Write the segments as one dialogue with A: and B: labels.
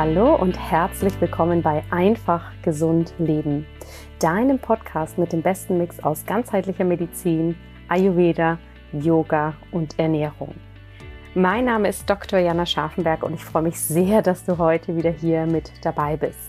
A: Hallo und herzlich willkommen bei Einfach Gesund Leben, deinem Podcast mit dem besten Mix aus ganzheitlicher Medizin, Ayurveda, Yoga und Ernährung. Mein Name ist Dr. Jana Scharfenberg und ich freue mich sehr, dass du heute wieder hier mit dabei bist.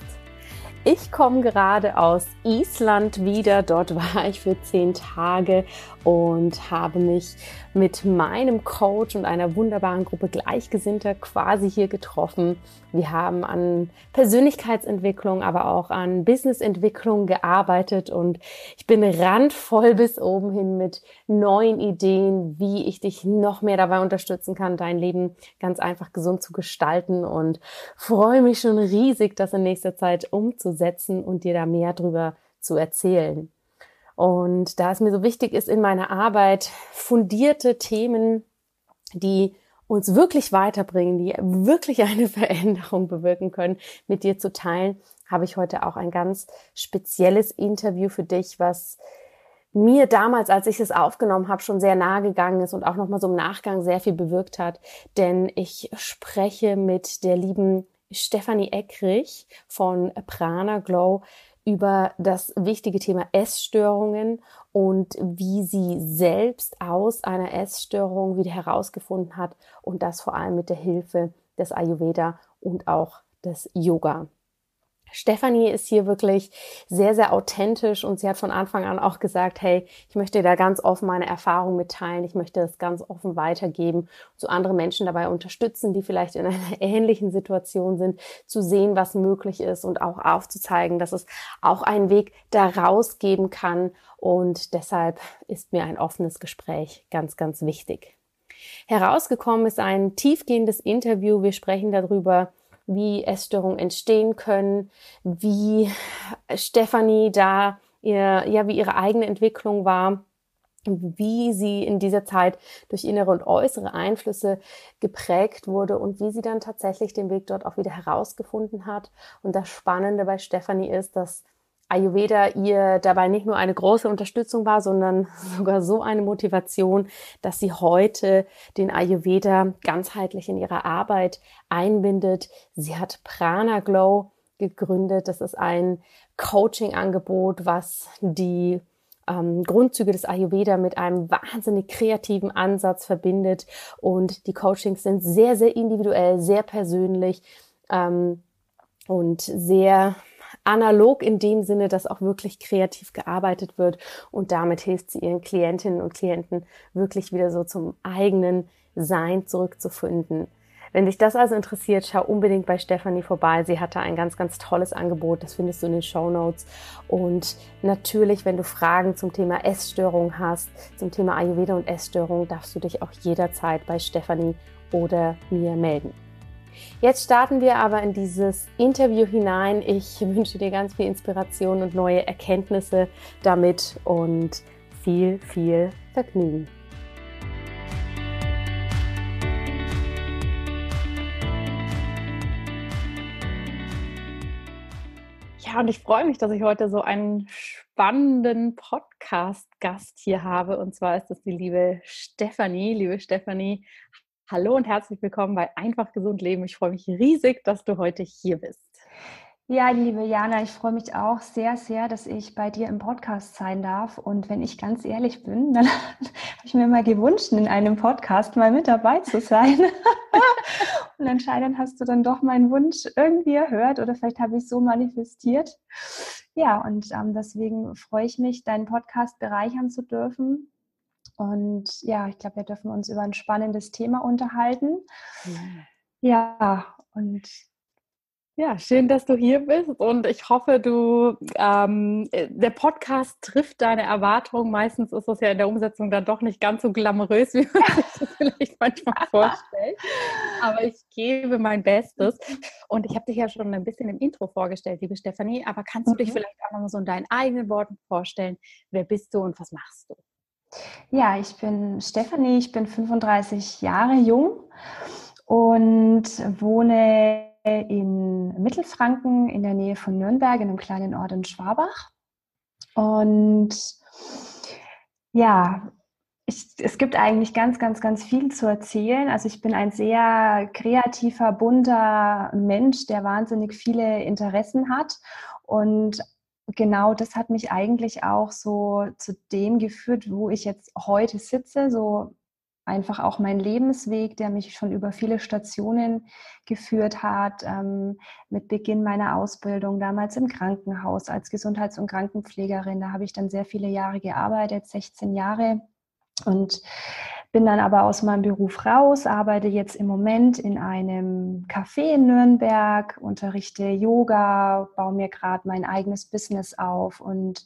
A: Ich komme gerade aus Island wieder. Dort war ich für zehn Tage und habe mich mit meinem Coach und einer wunderbaren Gruppe Gleichgesinnter quasi hier getroffen. Wir haben an Persönlichkeitsentwicklung, aber auch an Businessentwicklung gearbeitet und ich bin randvoll bis oben hin mit neuen Ideen, wie ich dich noch mehr dabei unterstützen kann, dein Leben ganz einfach gesund zu gestalten und freue mich schon riesig, das in nächster Zeit umzusetzen und dir da mehr drüber zu erzählen. Und da es mir so wichtig ist in meiner Arbeit, fundierte Themen, die uns wirklich weiterbringen, die wirklich eine Veränderung bewirken können, mit dir zu teilen, habe ich heute auch ein ganz spezielles Interview für dich, was mir damals, als ich es aufgenommen habe, schon sehr nahe gegangen ist und auch nochmal so im Nachgang sehr viel bewirkt hat. Denn ich spreche mit der lieben Stefanie Eckrich von Prana Glow über das wichtige Thema Essstörungen und wie sie selbst aus einer Essstörung wieder herausgefunden hat und das vor allem mit der Hilfe des Ayurveda und auch des Yoga. Stefanie ist hier wirklich sehr, sehr authentisch und sie hat von Anfang an auch gesagt, hey, ich möchte da ganz offen meine Erfahrung mitteilen, ich möchte das ganz offen weitergeben, so andere Menschen dabei unterstützen, die vielleicht in einer ähnlichen Situation sind, zu sehen, was möglich ist und auch aufzuzeigen, dass es auch einen Weg daraus geben kann und deshalb ist mir ein offenes Gespräch ganz, ganz wichtig. Herausgekommen ist ein tiefgehendes Interview. Wir sprechen darüber, wie Essstörungen entstehen können, wie Stefanie da ihr, ja, wie ihre eigene Entwicklung war, wie sie in dieser Zeit durch innere und äußere Einflüsse geprägt wurde und wie sie dann tatsächlich den Weg dort auch wieder herausgefunden hat. Und das Spannende bei Stefanie ist, dass Ayurveda ihr dabei nicht nur eine große Unterstützung war, sondern sogar so eine Motivation, dass sie heute den Ayurveda ganzheitlich in ihrer Arbeit einbindet. Sie hat Prana Glow gegründet. Das ist ein Coaching-Angebot, was die ähm, Grundzüge des Ayurveda mit einem wahnsinnig kreativen Ansatz verbindet. Und die Coachings sind sehr, sehr individuell, sehr persönlich ähm, und sehr analog in dem Sinne, dass auch wirklich kreativ gearbeitet wird und damit hilft sie ihren Klientinnen und Klienten wirklich wieder so zum eigenen Sein zurückzufinden. Wenn dich das also interessiert, schau unbedingt bei Stefanie vorbei. Sie hatte ein ganz, ganz tolles Angebot. Das findest du in den Show Notes. Und natürlich, wenn du Fragen zum Thema Essstörung hast, zum Thema Ayurveda und Essstörung, darfst du dich auch jederzeit bei Stefanie oder mir melden. Jetzt starten wir aber in dieses Interview hinein. Ich wünsche dir ganz viel Inspiration und neue Erkenntnisse damit und viel, viel Vergnügen. Ja, und ich freue mich, dass ich heute so einen spannenden Podcast-Gast hier habe. Und zwar ist das die liebe Stefanie. Liebe Stefanie, Hallo und herzlich willkommen bei Einfach Gesund Leben. Ich freue mich riesig, dass du heute hier bist.
B: Ja, liebe Jana, ich freue mich auch sehr, sehr, dass ich bei dir im Podcast sein darf. Und wenn ich ganz ehrlich bin, dann habe ich mir mal gewünscht, in einem Podcast mal mit dabei zu sein. und anscheinend hast du dann doch meinen Wunsch irgendwie erhört oder vielleicht habe ich es so manifestiert. Ja, und ähm, deswegen freue ich mich, deinen Podcast bereichern zu dürfen und ja, ich glaube, wir dürfen uns über ein spannendes Thema unterhalten. Ja, ja und
A: ja, schön, dass du hier bist und ich hoffe, du ähm, der Podcast trifft deine Erwartungen. Meistens ist es ja in der Umsetzung dann doch nicht ganz so glamourös, wie man sich das vielleicht manchmal vorstellt. Aber ich gebe mein Bestes. Und ich habe dich ja schon ein bisschen im Intro vorgestellt, liebe Stefanie. Aber kannst du dich mhm. vielleicht auch noch mal so in deinen eigenen Worten vorstellen? Wer bist du und was machst du?
B: Ja, ich bin Stefanie, ich bin 35 Jahre jung und wohne in Mittelfranken in der Nähe von Nürnberg, in einem kleinen Ort in Schwabach. Und ja, ich, es gibt eigentlich ganz, ganz, ganz viel zu erzählen. Also ich bin ein sehr kreativer, bunter Mensch, der wahnsinnig viele Interessen hat. Und genau das hat mich eigentlich auch so zu dem geführt, wo ich jetzt heute sitze, so einfach auch mein Lebensweg, der mich schon über viele Stationen geführt hat, ähm, mit Beginn meiner Ausbildung damals im Krankenhaus als Gesundheits- und Krankenpflegerin. Da habe ich dann sehr viele Jahre gearbeitet, 16 Jahre und bin dann aber aus meinem Beruf raus, arbeite jetzt im Moment in einem Café in Nürnberg, unterrichte Yoga, baue mir gerade mein eigenes Business auf und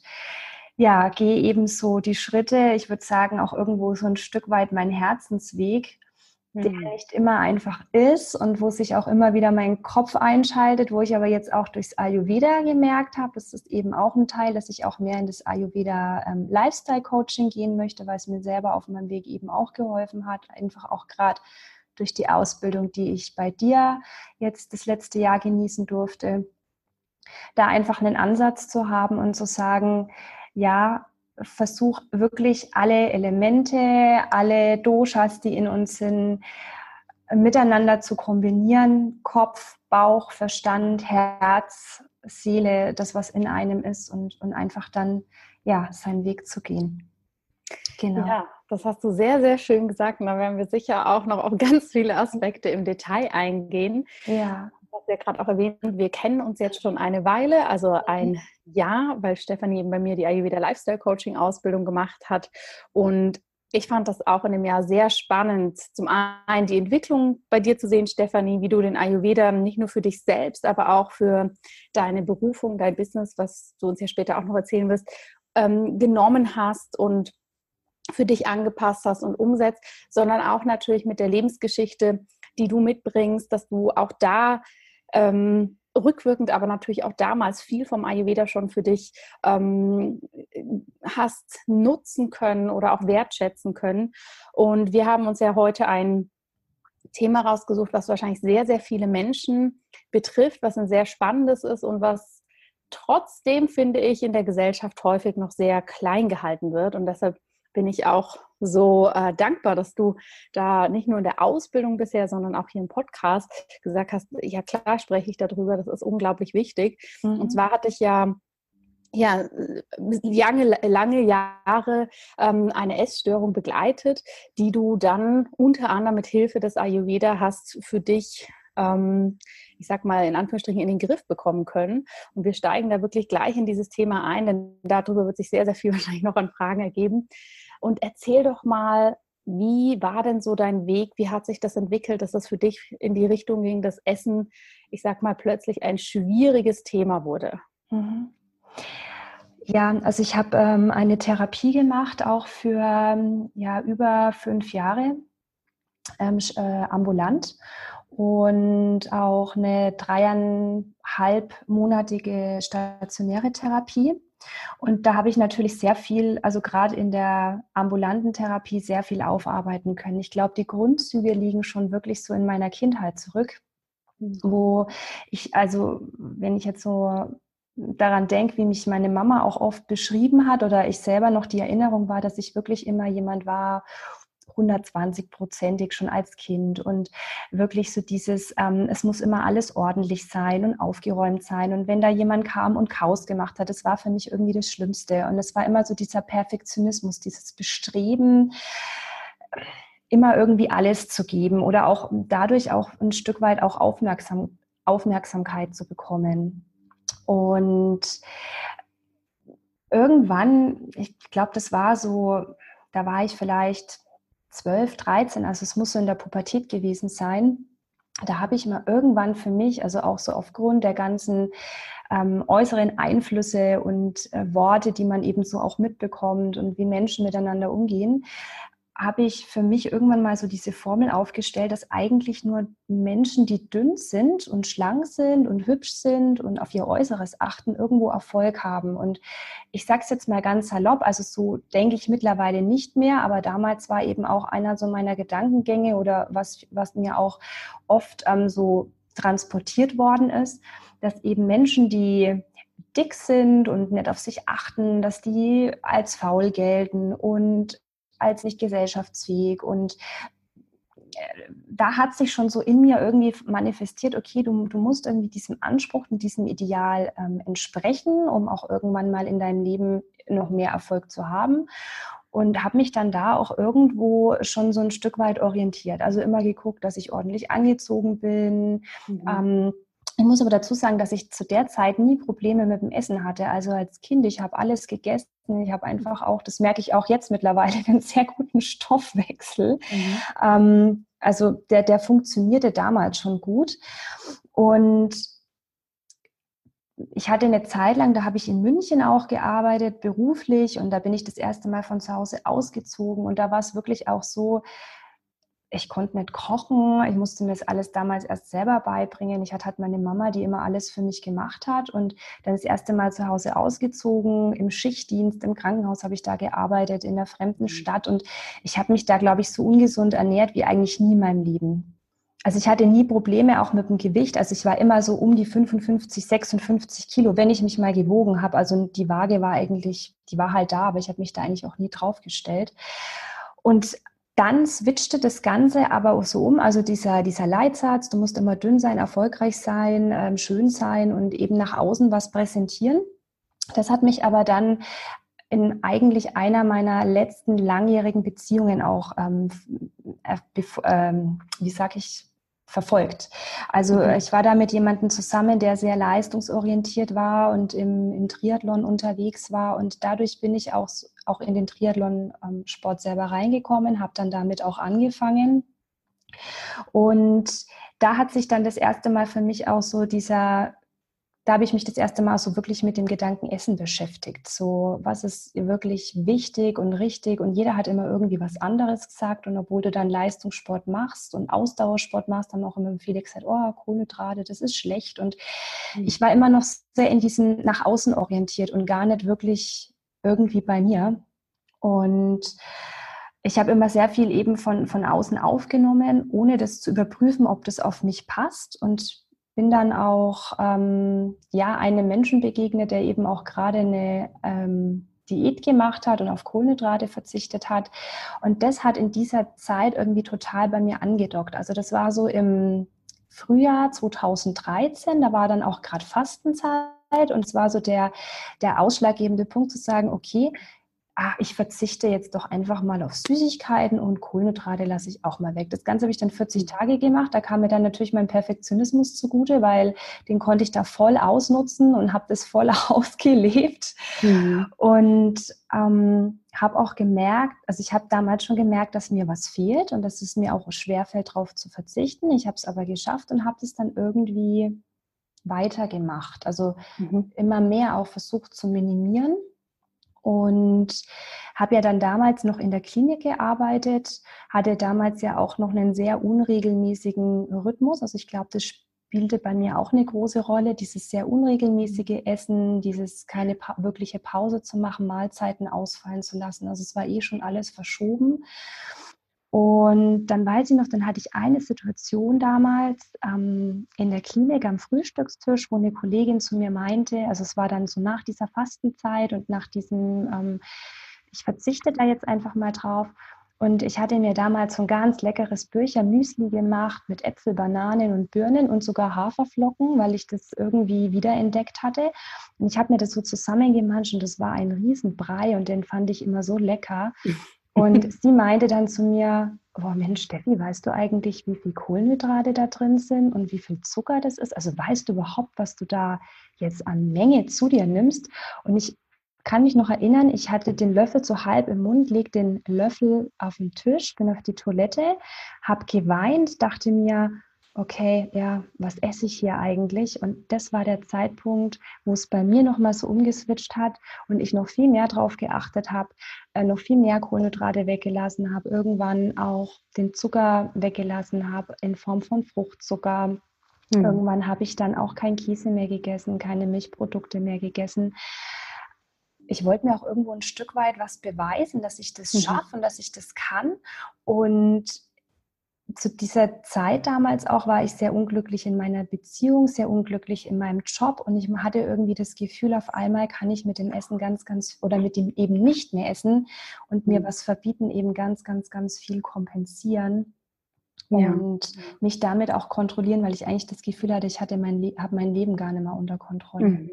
B: ja, gehe eben so die Schritte, ich würde sagen auch irgendwo so ein Stück weit mein Herzensweg, der mhm. nicht immer einfach ist und wo sich auch immer wieder mein Kopf einschaltet, wo ich aber jetzt auch durchs Ayurveda gemerkt habe, das ist eben auch ein Teil, dass ich auch mehr in das Ayurveda ähm, Lifestyle Coaching gehen möchte, weil es mir selber auf meinem Weg eben auch geholfen hat, einfach auch gerade durch die Ausbildung, die ich bei dir jetzt das letzte Jahr genießen durfte, da einfach einen Ansatz zu haben und zu sagen, ja, versuch wirklich alle Elemente, alle Doshas, die in uns sind, miteinander zu kombinieren. Kopf, Bauch, Verstand, Herz, Seele, das, was in einem ist und, und einfach dann ja, seinen Weg zu gehen.
C: Genau. Ja, das hast du sehr, sehr schön gesagt. Und da werden wir sicher auch noch auf ganz viele Aspekte im Detail eingehen. Ja hast ja gerade auch erwähnt, wir kennen uns jetzt schon eine Weile, also ein. Jahr, weil Stefanie eben bei mir die Ayurveda Lifestyle Coaching Ausbildung gemacht hat. Und ich fand das auch in dem Jahr sehr spannend, zum einen die Entwicklung bei dir zu sehen, Stefanie, wie du den Ayurveda nicht nur für dich selbst, aber auch für deine Berufung, dein Business, was du uns ja später auch noch erzählen wirst, ähm, genommen hast und für dich angepasst hast und umsetzt, sondern auch natürlich mit der Lebensgeschichte, die du mitbringst, dass du auch da ähm, rückwirkend, aber natürlich auch damals viel vom Ayurveda schon für dich ähm, hast nutzen können oder auch wertschätzen können. Und wir haben uns ja heute ein Thema rausgesucht, was wahrscheinlich sehr, sehr viele Menschen betrifft, was ein sehr spannendes ist und was trotzdem, finde ich, in der Gesellschaft häufig noch sehr klein gehalten wird. Und deshalb bin ich auch so äh, dankbar, dass du da nicht nur in der Ausbildung bisher, sondern auch hier im Podcast gesagt hast, ja klar spreche ich darüber, das ist unglaublich wichtig. Mhm. Und zwar hatte ich ja ja, lange, lange Jahre ähm, eine Essstörung begleitet, die du dann unter anderem mit Hilfe des Ayurveda hast für dich ähm, ich sag mal, in Anführungsstrichen in den Griff bekommen können. Und wir steigen da wirklich gleich in dieses Thema ein, denn darüber wird sich sehr, sehr viel wahrscheinlich noch an Fragen ergeben. Und erzähl doch mal, wie war denn so dein Weg? Wie hat sich das entwickelt, dass das für dich in die Richtung ging, dass Essen, ich sag mal, plötzlich ein schwieriges Thema wurde? Mhm.
B: Ja, also ich habe ähm, eine Therapie gemacht, auch für ähm, ja, über fünf Jahre ähm, äh, ambulant und auch eine dreieinhalbmonatige stationäre Therapie. Und da habe ich natürlich sehr viel, also gerade in der ambulanten Therapie, sehr viel aufarbeiten können. Ich glaube, die Grundzüge liegen schon wirklich so in meiner Kindheit zurück, mhm. wo ich, also wenn ich jetzt so daran denke, wie mich meine Mama auch oft beschrieben hat oder ich selber noch die Erinnerung war, dass ich wirklich immer jemand war, 120-prozentig schon als Kind und wirklich so dieses, ähm, es muss immer alles ordentlich sein und aufgeräumt sein. Und wenn da jemand kam und Chaos gemacht hat, das war für mich irgendwie das Schlimmste. Und es war immer so dieser Perfektionismus, dieses Bestreben, immer irgendwie alles zu geben oder auch dadurch auch ein Stück weit auch Aufmerksam, Aufmerksamkeit zu bekommen. Und irgendwann, ich glaube, das war so, da war ich vielleicht 12, 13, also es muss so in der Pubertät gewesen sein, da habe ich mal irgendwann für mich, also auch so aufgrund der ganzen ähm, äußeren Einflüsse und äh, Worte, die man eben so auch mitbekommt und wie Menschen miteinander umgehen, habe ich für mich irgendwann mal so diese Formel aufgestellt, dass eigentlich nur Menschen, die dünn sind und schlank sind und hübsch sind und auf ihr Äußeres achten, irgendwo Erfolg haben. Und ich sage es jetzt mal ganz salopp, also so denke ich mittlerweile nicht mehr, aber damals war eben auch einer so meiner Gedankengänge oder was, was mir auch oft ähm, so transportiert worden ist, dass eben Menschen, die dick sind und nicht auf sich achten, dass die als faul gelten und als nicht gesellschaftsfähig und äh, da hat sich schon so in mir irgendwie manifestiert, okay, du, du musst irgendwie diesem Anspruch und diesem Ideal ähm, entsprechen, um auch irgendwann mal in deinem Leben noch mehr Erfolg zu haben. Und habe mich dann da auch irgendwo schon so ein Stück weit orientiert. Also immer geguckt, dass ich ordentlich angezogen bin. Mhm. Ähm, ich muss aber dazu sagen, dass ich zu der Zeit nie Probleme mit dem Essen hatte. Also als Kind, ich habe alles gegessen. Ich habe einfach auch, das merke ich auch jetzt mittlerweile, einen sehr guten Stoffwechsel. Mhm. Ähm, also der, der funktionierte damals schon gut. Und ich hatte eine Zeit lang, da habe ich in München auch gearbeitet, beruflich, und da bin ich das erste Mal von zu Hause ausgezogen. Und da war es wirklich auch so, ich konnte nicht kochen, ich musste mir das alles damals erst selber beibringen. Ich hatte halt meine Mama, die immer alles für mich gemacht hat und dann das erste Mal zu Hause ausgezogen, im Schichtdienst, im Krankenhaus habe ich da gearbeitet, in einer fremden mhm. Stadt und ich habe mich da, glaube ich, so ungesund ernährt wie eigentlich nie in meinem Leben. Also ich hatte nie Probleme auch mit dem Gewicht. Also ich war immer so um die 55, 56 Kilo, wenn ich mich mal gewogen habe. Also die Waage war eigentlich, die war halt da, aber ich habe mich da eigentlich auch nie draufgestellt. Und dann switchte das Ganze aber so um, also dieser, dieser Leitsatz, du musst immer dünn sein, erfolgreich sein, ähm, schön sein und eben nach außen was präsentieren. Das hat mich aber dann in eigentlich einer meiner letzten langjährigen Beziehungen auch, ähm, äh, ähm, wie sag ich, verfolgt. Also mhm. ich war da mit jemandem zusammen, der sehr leistungsorientiert war und im, im Triathlon unterwegs war und dadurch bin ich auch, auch in den Triathlon-Sport selber reingekommen, habe dann damit auch angefangen. Und da hat sich dann das erste Mal für mich auch so dieser da habe ich mich das erste Mal so wirklich mit dem Gedanken Essen beschäftigt. So, was ist wirklich wichtig und richtig? Und jeder hat immer irgendwie was anderes gesagt. Und obwohl du dann Leistungssport machst und Ausdauersport machst, haben auch immer viele gesagt, oh, Kohlenhydrate, das ist schlecht. Und mhm. ich war immer noch sehr in diesem nach außen orientiert und gar nicht wirklich irgendwie bei mir. Und ich habe immer sehr viel eben von, von außen aufgenommen, ohne das zu überprüfen, ob das auf mich passt. Und bin dann auch ähm, ja einem Menschen begegnet, der eben auch gerade eine ähm, Diät gemacht hat und auf Kohlenhydrate verzichtet hat. Und das hat in dieser Zeit irgendwie total bei mir angedockt. Also das war so im Frühjahr 2013, da war dann auch gerade Fastenzeit und es war so der, der ausschlaggebende Punkt zu sagen, okay, ah, ich verzichte jetzt doch einfach mal auf Süßigkeiten und Kohlenhydrate lasse ich auch mal weg. Das Ganze habe ich dann 40 mhm. Tage gemacht. Da kam mir dann natürlich mein Perfektionismus zugute, weil den konnte ich da voll ausnutzen und habe das voll ausgelebt. Mhm. Und ähm, habe auch gemerkt, also ich habe damals schon gemerkt, dass mir was fehlt und dass es mir auch schwerfällt, darauf zu verzichten. Ich habe es aber geschafft und habe es dann irgendwie weitergemacht. Also mhm. immer mehr auch versucht zu minimieren und habe ja dann damals noch in der Klinik gearbeitet, hatte damals ja auch noch einen sehr unregelmäßigen Rhythmus. Also ich glaube, das spielte bei mir auch eine große Rolle, dieses sehr unregelmäßige Essen, dieses keine pa wirkliche Pause zu machen, Mahlzeiten ausfallen zu lassen. Also es war eh schon alles verschoben. Und dann weiß ich noch, dann hatte ich eine Situation damals ähm, in der Klinik am Frühstückstisch, wo eine Kollegin zu mir meinte, also es war dann so nach dieser Fastenzeit und nach diesem, ähm, ich verzichte da jetzt einfach mal drauf. Und ich hatte mir damals so ein ganz leckeres Bücher-Müsli gemacht mit Äpfel, Bananen und Birnen und sogar Haferflocken, weil ich das irgendwie wiederentdeckt hatte. Und ich habe mir das so zusammengemanscht und das war ein Riesenbrei und den fand ich immer so lecker. Und sie meinte dann zu mir, oh Mensch, Steffi, weißt du eigentlich, wie viel Kohlenhydrate da drin sind und wie viel Zucker das ist? Also weißt du überhaupt, was du da jetzt an Menge zu dir nimmst? Und ich kann mich noch erinnern, ich hatte den Löffel so halb im Mund, leg den Löffel auf den Tisch, bin auf die Toilette, habe geweint, dachte mir, okay, ja, was esse ich hier eigentlich? Und das war der Zeitpunkt, wo es bei mir nochmal so umgeswitcht hat und ich noch viel mehr drauf geachtet habe, äh, noch viel mehr Kohlenhydrate weggelassen habe, irgendwann auch den Zucker weggelassen habe in Form von Fruchtzucker. Mhm. Irgendwann habe ich dann auch kein Käse mehr gegessen, keine Milchprodukte mehr gegessen. Ich wollte mir auch irgendwo ein Stück weit was beweisen, dass ich das mhm. schaffe und dass ich das kann. Und zu dieser Zeit damals auch war ich sehr unglücklich in meiner Beziehung, sehr unglücklich in meinem Job und ich hatte irgendwie das Gefühl, auf einmal kann ich mit dem Essen ganz, ganz oder mit dem eben nicht mehr essen und mir mhm. was verbieten, eben ganz, ganz, ganz viel kompensieren ja. und mich damit auch kontrollieren, weil ich eigentlich das Gefühl hatte, ich hatte mein, Le habe mein Leben gar nicht mehr unter Kontrolle. Mhm.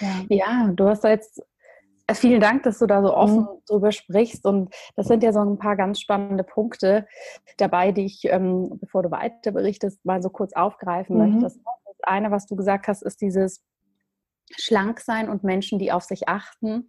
C: Ja. ja, du hast da jetzt Vielen Dank, dass du da so offen mhm. drüber sprichst. Und das sind ja so ein paar ganz spannende Punkte dabei, die ich, ähm, bevor du weiter berichtest, mal so kurz aufgreifen mhm. möchte. Das eine, was du gesagt hast, ist dieses Schlanksein und Menschen, die auf sich achten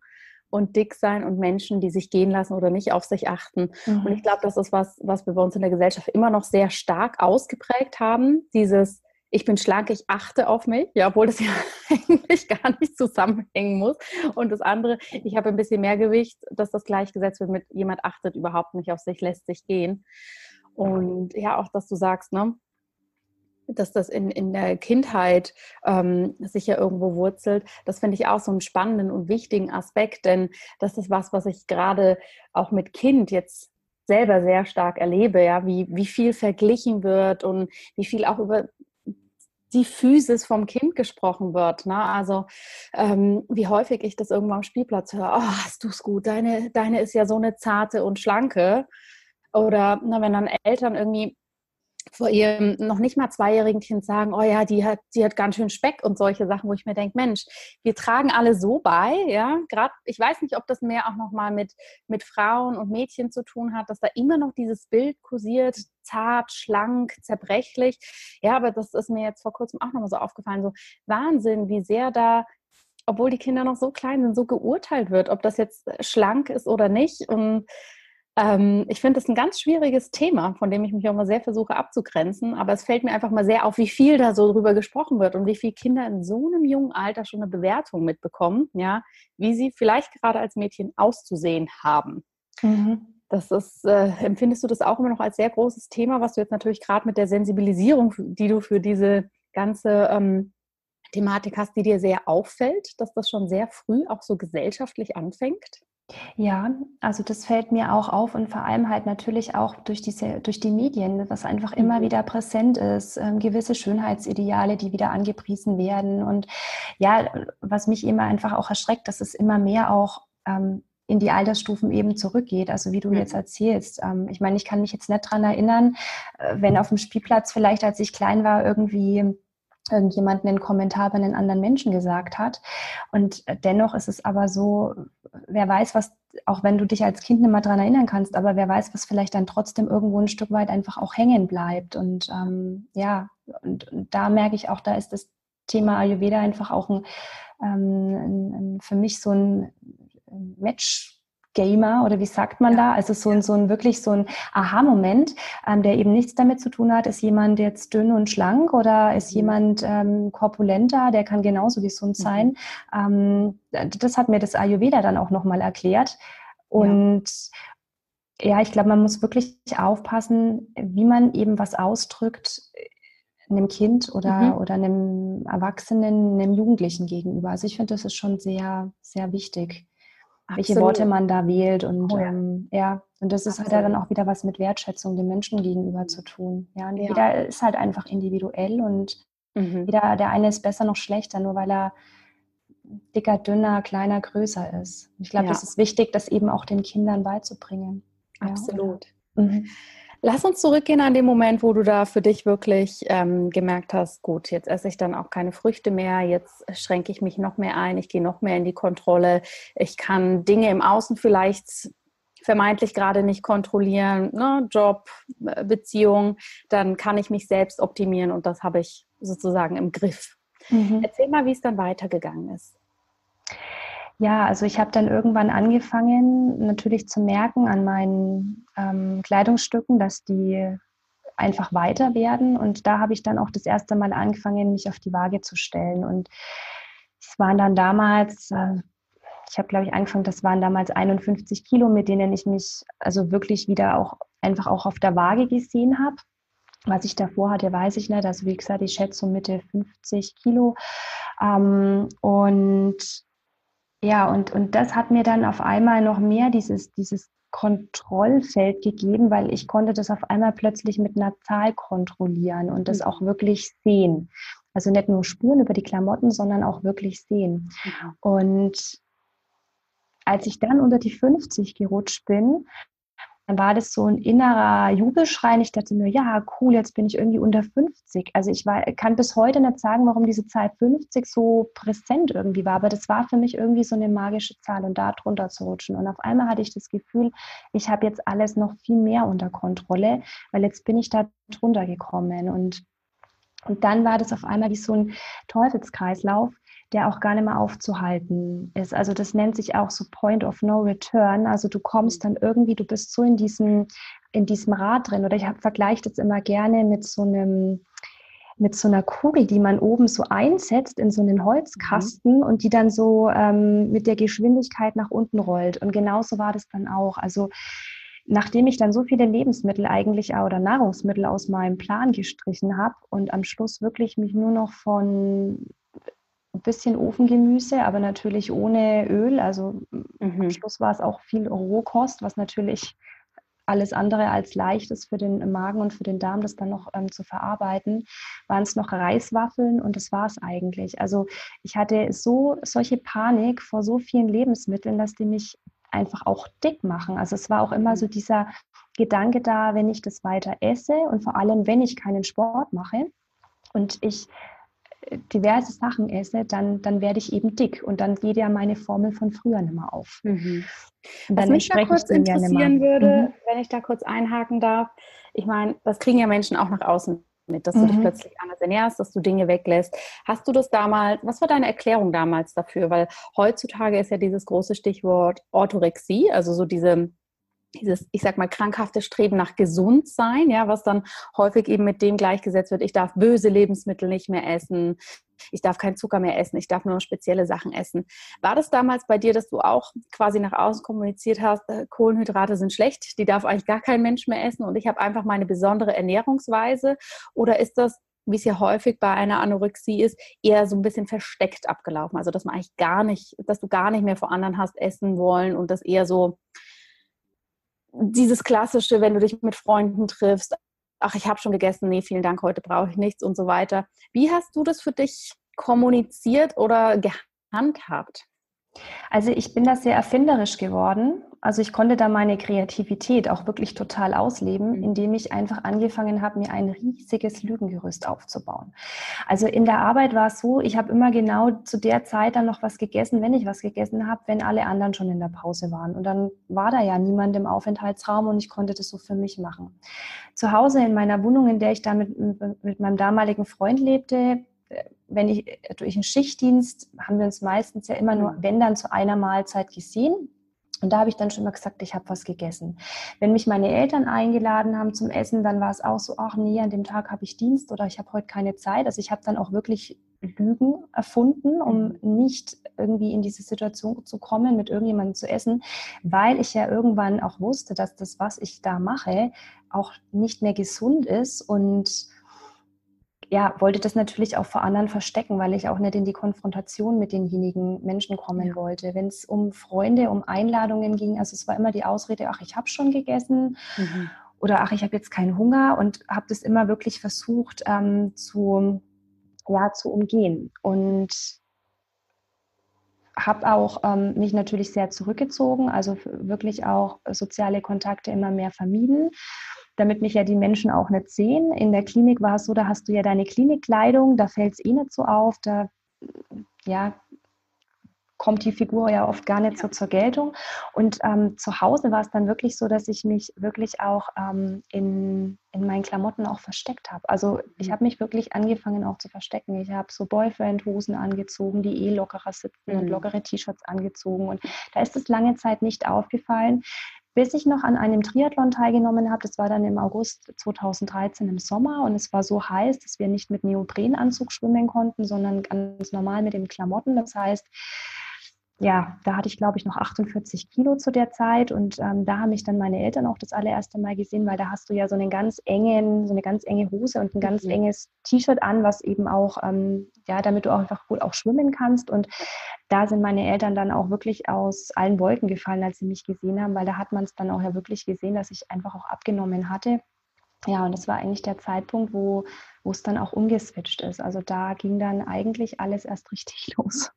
C: und dick sein und Menschen, die sich gehen lassen oder nicht auf sich achten. Mhm. Und ich glaube, das ist was, was wir bei uns in der Gesellschaft immer noch sehr stark ausgeprägt haben. Dieses ich bin schlank, ich achte auf mich, ja, obwohl das ja eigentlich gar nicht zusammenhängen muss. Und das andere, ich habe ein bisschen mehr Gewicht, dass das gleichgesetzt wird mit jemand achtet überhaupt nicht auf sich, lässt sich gehen. Und ja, auch, dass du sagst, ne, dass das in, in der Kindheit ähm, sich ja irgendwo wurzelt, das finde ich auch so einen spannenden und wichtigen Aspekt, denn das ist was, was ich gerade auch mit Kind jetzt selber sehr stark erlebe, ja, wie, wie viel verglichen wird und wie viel auch über die Physis vom Kind gesprochen wird. Ne? Also ähm, wie häufig ich das irgendwo am Spielplatz höre, oh, hast du es gut, deine, deine ist ja so eine zarte und schlanke. Oder na, wenn dann Eltern irgendwie vor ihrem noch nicht mal zweijährigen Kind sagen, oh ja, die hat, die hat ganz schön Speck und solche Sachen, wo ich mir denke, Mensch, wir tragen alle so bei, ja, gerade, ich weiß nicht, ob das mehr auch nochmal mit, mit Frauen und Mädchen zu tun hat, dass da immer noch dieses Bild kursiert, zart, schlank, zerbrechlich, ja, aber das ist mir jetzt vor kurzem auch nochmal so aufgefallen, so Wahnsinn, wie sehr da obwohl die Kinder noch so klein sind, so geurteilt wird, ob das jetzt schlank ist oder nicht. Und ähm, ich finde das ein ganz schwieriges Thema, von dem ich mich auch mal sehr versuche abzugrenzen. Aber es fällt mir einfach mal sehr auf, wie viel da so drüber gesprochen wird und wie viele Kinder in so einem jungen Alter schon eine Bewertung mitbekommen, ja, wie sie vielleicht gerade als Mädchen auszusehen haben. Mhm. Das ist, äh, empfindest du das auch immer noch als sehr großes Thema, was du jetzt natürlich gerade mit der Sensibilisierung, die du für diese ganze ähm, Thematik hast, die dir sehr auffällt, dass das schon sehr früh auch so gesellschaftlich anfängt?
B: Ja, also das fällt mir auch auf und vor allem halt natürlich auch durch diese, durch die Medien, was einfach immer mhm. wieder präsent ist, ähm, gewisse Schönheitsideale, die wieder angepriesen werden. Und ja, was mich immer einfach auch erschreckt, dass es immer mehr auch ähm, in die Altersstufen eben zurückgeht. Also wie du mhm. jetzt erzählst. Ähm, ich meine, ich kann mich jetzt nicht dran erinnern, äh, wenn auf dem Spielplatz vielleicht, als ich klein war, irgendwie irgendjemand einen Kommentar bei einen anderen Menschen gesagt hat. Und dennoch ist es aber so, wer weiß, was, auch wenn du dich als Kind nicht mehr daran erinnern kannst, aber wer weiß, was vielleicht dann trotzdem irgendwo ein Stück weit einfach auch hängen bleibt. Und ähm, ja, und, und, da merke ich auch, da ist das Thema Ayurveda einfach auch ein, ähm, ein, ein für mich so ein Match Gamer oder wie sagt man da? Also so ein, so ein wirklich so ein Aha-Moment, ähm, der eben nichts damit zu tun hat, ist jemand jetzt dünn und schlank oder ist mhm. jemand ähm, korpulenter, der kann genauso gesund mhm. sein. Mhm. Ähm, das hat mir das Ayurveda dann auch nochmal erklärt. Und ja, ja ich glaube, man muss wirklich aufpassen, wie man eben was ausdrückt einem Kind oder, mhm. oder einem Erwachsenen, einem Jugendlichen gegenüber. Also ich finde, das ist schon sehr, sehr wichtig. Absolut. welche Worte man da wählt. Und oh, ja. Ähm, ja. und das ist, hat ja dann auch wieder was mit Wertschätzung dem Menschen gegenüber zu tun. Ja, und ja. jeder ist halt einfach individuell und mhm. jeder, der eine ist besser noch schlechter, nur weil er dicker, dünner, kleiner, größer ist. Ich glaube, ja. das ist wichtig, das eben auch den Kindern beizubringen.
C: Absolut. Mhm. Lass uns zurückgehen an den Moment, wo du da für dich wirklich ähm, gemerkt hast, gut, jetzt esse ich dann auch keine Früchte mehr, jetzt schränke ich mich noch mehr ein, ich gehe noch mehr in die Kontrolle, ich kann Dinge im Außen vielleicht vermeintlich gerade nicht kontrollieren, ne? Job, äh, Beziehung, dann kann ich mich selbst optimieren und das habe ich sozusagen im Griff. Mhm. Erzähl mal, wie es dann weitergegangen ist.
B: Ja, also ich habe dann irgendwann angefangen, natürlich zu merken an meinen ähm, Kleidungsstücken, dass die einfach weiter werden. Und da habe ich dann auch das erste Mal angefangen, mich auf die Waage zu stellen. Und es waren dann damals, äh, ich habe glaube ich angefangen, das waren damals 51 Kilo, mit denen ich mich also wirklich wieder auch einfach auch auf der Waage gesehen habe. Was ich davor hatte, weiß ich nicht. Also wie gesagt, ich schätze so Mitte 50 Kilo. Ähm, und ja, und, und das hat mir dann auf einmal noch mehr dieses, dieses Kontrollfeld gegeben, weil ich konnte das auf einmal plötzlich mit einer Zahl kontrollieren und das mhm. auch wirklich sehen. Also nicht nur Spuren über die Klamotten, sondern auch wirklich sehen. Mhm. Und als ich dann unter die 50 gerutscht bin, dann war das so ein innerer Jubelschrei. Ich dachte mir, ja, cool, jetzt bin ich irgendwie unter 50. Also ich war, kann bis heute nicht sagen, warum diese Zahl 50 so präsent irgendwie war, aber das war für mich irgendwie so eine magische Zahl und da drunter zu rutschen. Und auf einmal hatte ich das Gefühl, ich habe jetzt alles noch viel mehr unter Kontrolle, weil jetzt bin ich da drunter gekommen. Und, und dann war das auf einmal wie so ein Teufelskreislauf, der auch gar nicht mehr aufzuhalten ist. Also das nennt sich auch so Point of No Return. Also du kommst dann irgendwie, du bist so in diesem, in diesem Rad drin. Oder ich vergleiche das immer gerne mit so einem, mit so einer Kugel, die man oben so einsetzt in so einen Holzkasten mhm. und die dann so ähm, mit der Geschwindigkeit nach unten rollt. Und genauso war das dann auch. Also nachdem ich dann so viele Lebensmittel eigentlich oder Nahrungsmittel aus meinem Plan gestrichen habe und am Schluss wirklich mich nur noch von ein bisschen Ofengemüse, aber natürlich ohne Öl. Also mhm. am Schluss war es auch viel Rohkost, was natürlich alles andere als leicht ist für den Magen und für den Darm, das dann noch ähm, zu verarbeiten, waren es noch Reiswaffeln und das war es eigentlich. Also ich hatte so solche Panik vor so vielen Lebensmitteln, dass die mich einfach auch dick machen. Also es war auch immer so dieser Gedanke da, wenn ich das weiter esse und vor allem, wenn ich keinen Sport mache und ich diverse Sachen esse, dann, dann werde ich eben dick und dann geht ja meine Formel von früher nicht mehr auf. Mhm.
C: Was mich da kurz interessieren würde, mhm. wenn ich da kurz einhaken darf, ich meine, das kriegen ja Menschen auch nach außen mit, dass du mhm. dich plötzlich anders ernährst, dass du Dinge weglässt. Hast du das damals, was war deine Erklärung damals dafür? Weil heutzutage ist ja dieses große Stichwort Orthorexie, also so diese dieses, ich sag mal, krankhafte Streben nach Gesundsein, ja, was dann häufig eben mit dem gleichgesetzt wird, ich darf böse Lebensmittel nicht mehr essen, ich darf keinen Zucker mehr essen, ich darf nur spezielle Sachen essen. War das damals bei dir, dass du auch quasi nach außen kommuniziert hast, äh, Kohlenhydrate sind schlecht, die darf eigentlich gar kein Mensch mehr essen und ich habe einfach meine besondere Ernährungsweise? Oder ist das wie es ja häufig bei einer Anorexie ist, eher so ein bisschen versteckt abgelaufen. Also dass man eigentlich gar nicht, dass du gar nicht mehr vor anderen hast essen wollen und das eher so, dieses klassische, wenn du dich mit Freunden triffst, ach, ich habe schon gegessen, nee, vielen Dank, heute brauche ich nichts und so weiter. Wie hast du das für dich kommuniziert oder gehandhabt?
B: Also ich bin da sehr erfinderisch geworden. Also ich konnte da meine Kreativität auch wirklich total ausleben, mhm. indem ich einfach angefangen habe, mir ein riesiges Lügengerüst aufzubauen. Also in der Arbeit war es so, ich habe immer genau zu der Zeit dann noch was gegessen, wenn ich was gegessen habe, wenn alle anderen schon in der Pause waren. Und dann war da ja niemand im Aufenthaltsraum und ich konnte das so für mich machen. Zu Hause in meiner Wohnung, in der ich da mit, mit meinem damaligen Freund lebte, wenn ich durch einen Schichtdienst haben wir uns meistens ja immer nur, mhm. wenn dann zu einer Mahlzeit gesehen. Und da habe ich dann schon mal gesagt, ich habe was gegessen. Wenn mich meine Eltern eingeladen haben zum Essen, dann war es auch so, ach nee, an dem Tag habe ich Dienst oder ich habe heute keine Zeit. Also ich habe dann auch wirklich Lügen erfunden, um mhm. nicht irgendwie in diese Situation zu kommen, mit irgendjemandem zu essen, weil ich ja irgendwann auch wusste, dass das, was ich da mache, auch nicht mehr gesund ist und ja, wollte das natürlich auch vor anderen verstecken, weil ich auch nicht in die Konfrontation mit denjenigen Menschen kommen ja. wollte. Wenn es um Freunde, um Einladungen ging, also es war immer die Ausrede, ach, ich habe schon gegessen mhm. oder ach, ich habe jetzt keinen Hunger und habe das immer wirklich versucht ähm, zu, ja, zu umgehen. Und habe auch ähm, mich natürlich sehr zurückgezogen, also wirklich auch soziale Kontakte immer mehr vermieden damit mich ja die Menschen auch nicht sehen. In der Klinik war es so, da hast du ja deine Klinikkleidung, da fällt es eh nicht so auf, da ja, kommt die Figur ja oft gar nicht so zur Geltung. Und ähm, zu Hause war es dann wirklich so, dass ich mich wirklich auch ähm, in, in meinen Klamotten auch versteckt habe. Also ich habe mich wirklich angefangen auch zu verstecken. Ich habe so Boyfriend-Hosen angezogen, die eh lockerer sitzen mhm. und lockere T-Shirts angezogen. Und da ist es lange Zeit nicht aufgefallen bis ich noch an einem Triathlon teilgenommen habe. Das war dann im August 2013 im Sommer und es war so heiß, dass wir nicht mit Neoprenanzug schwimmen konnten, sondern ganz normal mit den Klamotten. Das heißt, ja, da hatte ich, glaube ich, noch 48 Kilo zu der Zeit und ähm, da haben mich dann meine Eltern auch das allererste Mal gesehen, weil da hast du ja so einen ganz engen, so eine ganz enge Hose und ein ganz mhm. enges T-Shirt an, was eben auch, ähm, ja, damit du auch einfach gut auch schwimmen kannst und da sind meine Eltern dann auch wirklich aus allen Wolken gefallen, als sie mich gesehen haben, weil da hat man es dann auch ja wirklich gesehen, dass ich einfach auch abgenommen hatte. Ja, und das war eigentlich der Zeitpunkt, wo, wo es dann auch umgeswitcht ist. Also da ging dann eigentlich alles erst richtig los.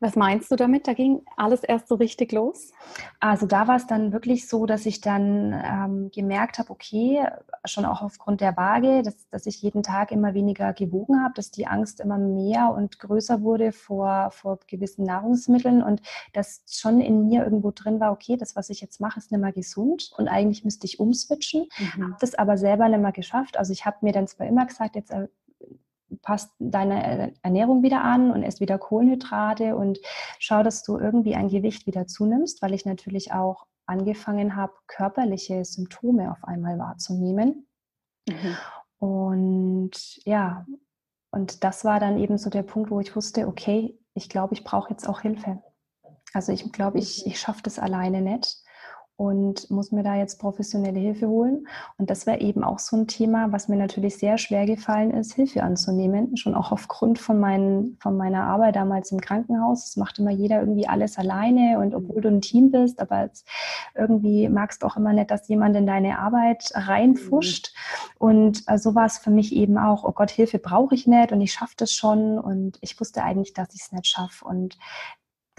C: Was meinst du damit? Da ging alles erst so richtig los?
B: Also da war es dann wirklich so, dass ich dann ähm, gemerkt habe, okay, schon auch aufgrund der Waage, dass, dass ich jeden Tag immer weniger gewogen habe, dass die Angst immer mehr und größer wurde vor, vor gewissen Nahrungsmitteln und dass schon in mir irgendwo drin war, okay, das, was ich jetzt mache, ist nicht mehr gesund und eigentlich müsste ich umswitchen. Mhm. Habe das aber selber nicht mehr geschafft. Also ich habe mir dann zwar immer gesagt, jetzt äh, passt deine Ernährung wieder an und isst wieder Kohlenhydrate und schau, dass du irgendwie ein Gewicht wieder zunimmst, weil ich natürlich auch angefangen habe, körperliche Symptome auf einmal wahrzunehmen. Mhm. Und ja, und das war dann eben so der Punkt, wo ich wusste, okay, ich glaube, ich brauche jetzt auch Hilfe. Also ich glaube, ich, ich schaffe das alleine nicht und muss mir da jetzt professionelle Hilfe holen. Und das wäre eben auch so ein Thema, was mir natürlich sehr schwer gefallen ist, Hilfe anzunehmen, schon auch aufgrund von, meinen, von meiner Arbeit damals im Krankenhaus. Es macht immer jeder irgendwie alles alleine und obwohl du ein Team bist, aber irgendwie magst du auch immer nicht, dass jemand in deine Arbeit reinfuscht. Und äh, so war es für mich eben auch, oh Gott, Hilfe brauche ich nicht und ich schaffe das schon und ich wusste eigentlich, dass ich es nicht schaffe. Und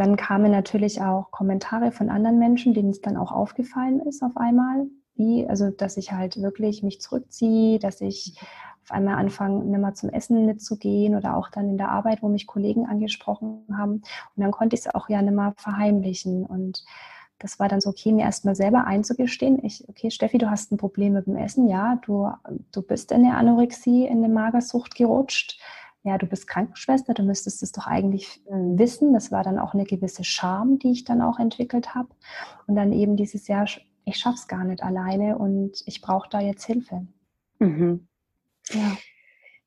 B: dann kamen natürlich auch Kommentare von anderen Menschen, denen es dann auch aufgefallen ist auf einmal, wie, also dass ich halt wirklich mich zurückziehe, dass ich auf einmal anfange, nicht mehr zum Essen mitzugehen oder auch dann in der Arbeit, wo mich Kollegen angesprochen haben. Und dann konnte ich es auch ja nicht mehr verheimlichen. Und das war dann so, okay, mir erstmal selber einzugestehen. Ich, okay, Steffi, du hast ein Problem mit dem Essen. Ja, du, du bist in der Anorexie, in eine Magersucht gerutscht ja, du bist Krankenschwester, du müsstest es doch eigentlich äh, wissen. Das war dann auch eine gewisse Scham, die ich dann auch entwickelt habe. Und dann eben dieses Jahr, ich schaff's gar nicht alleine und ich brauche da jetzt Hilfe.
C: Mhm. Ja.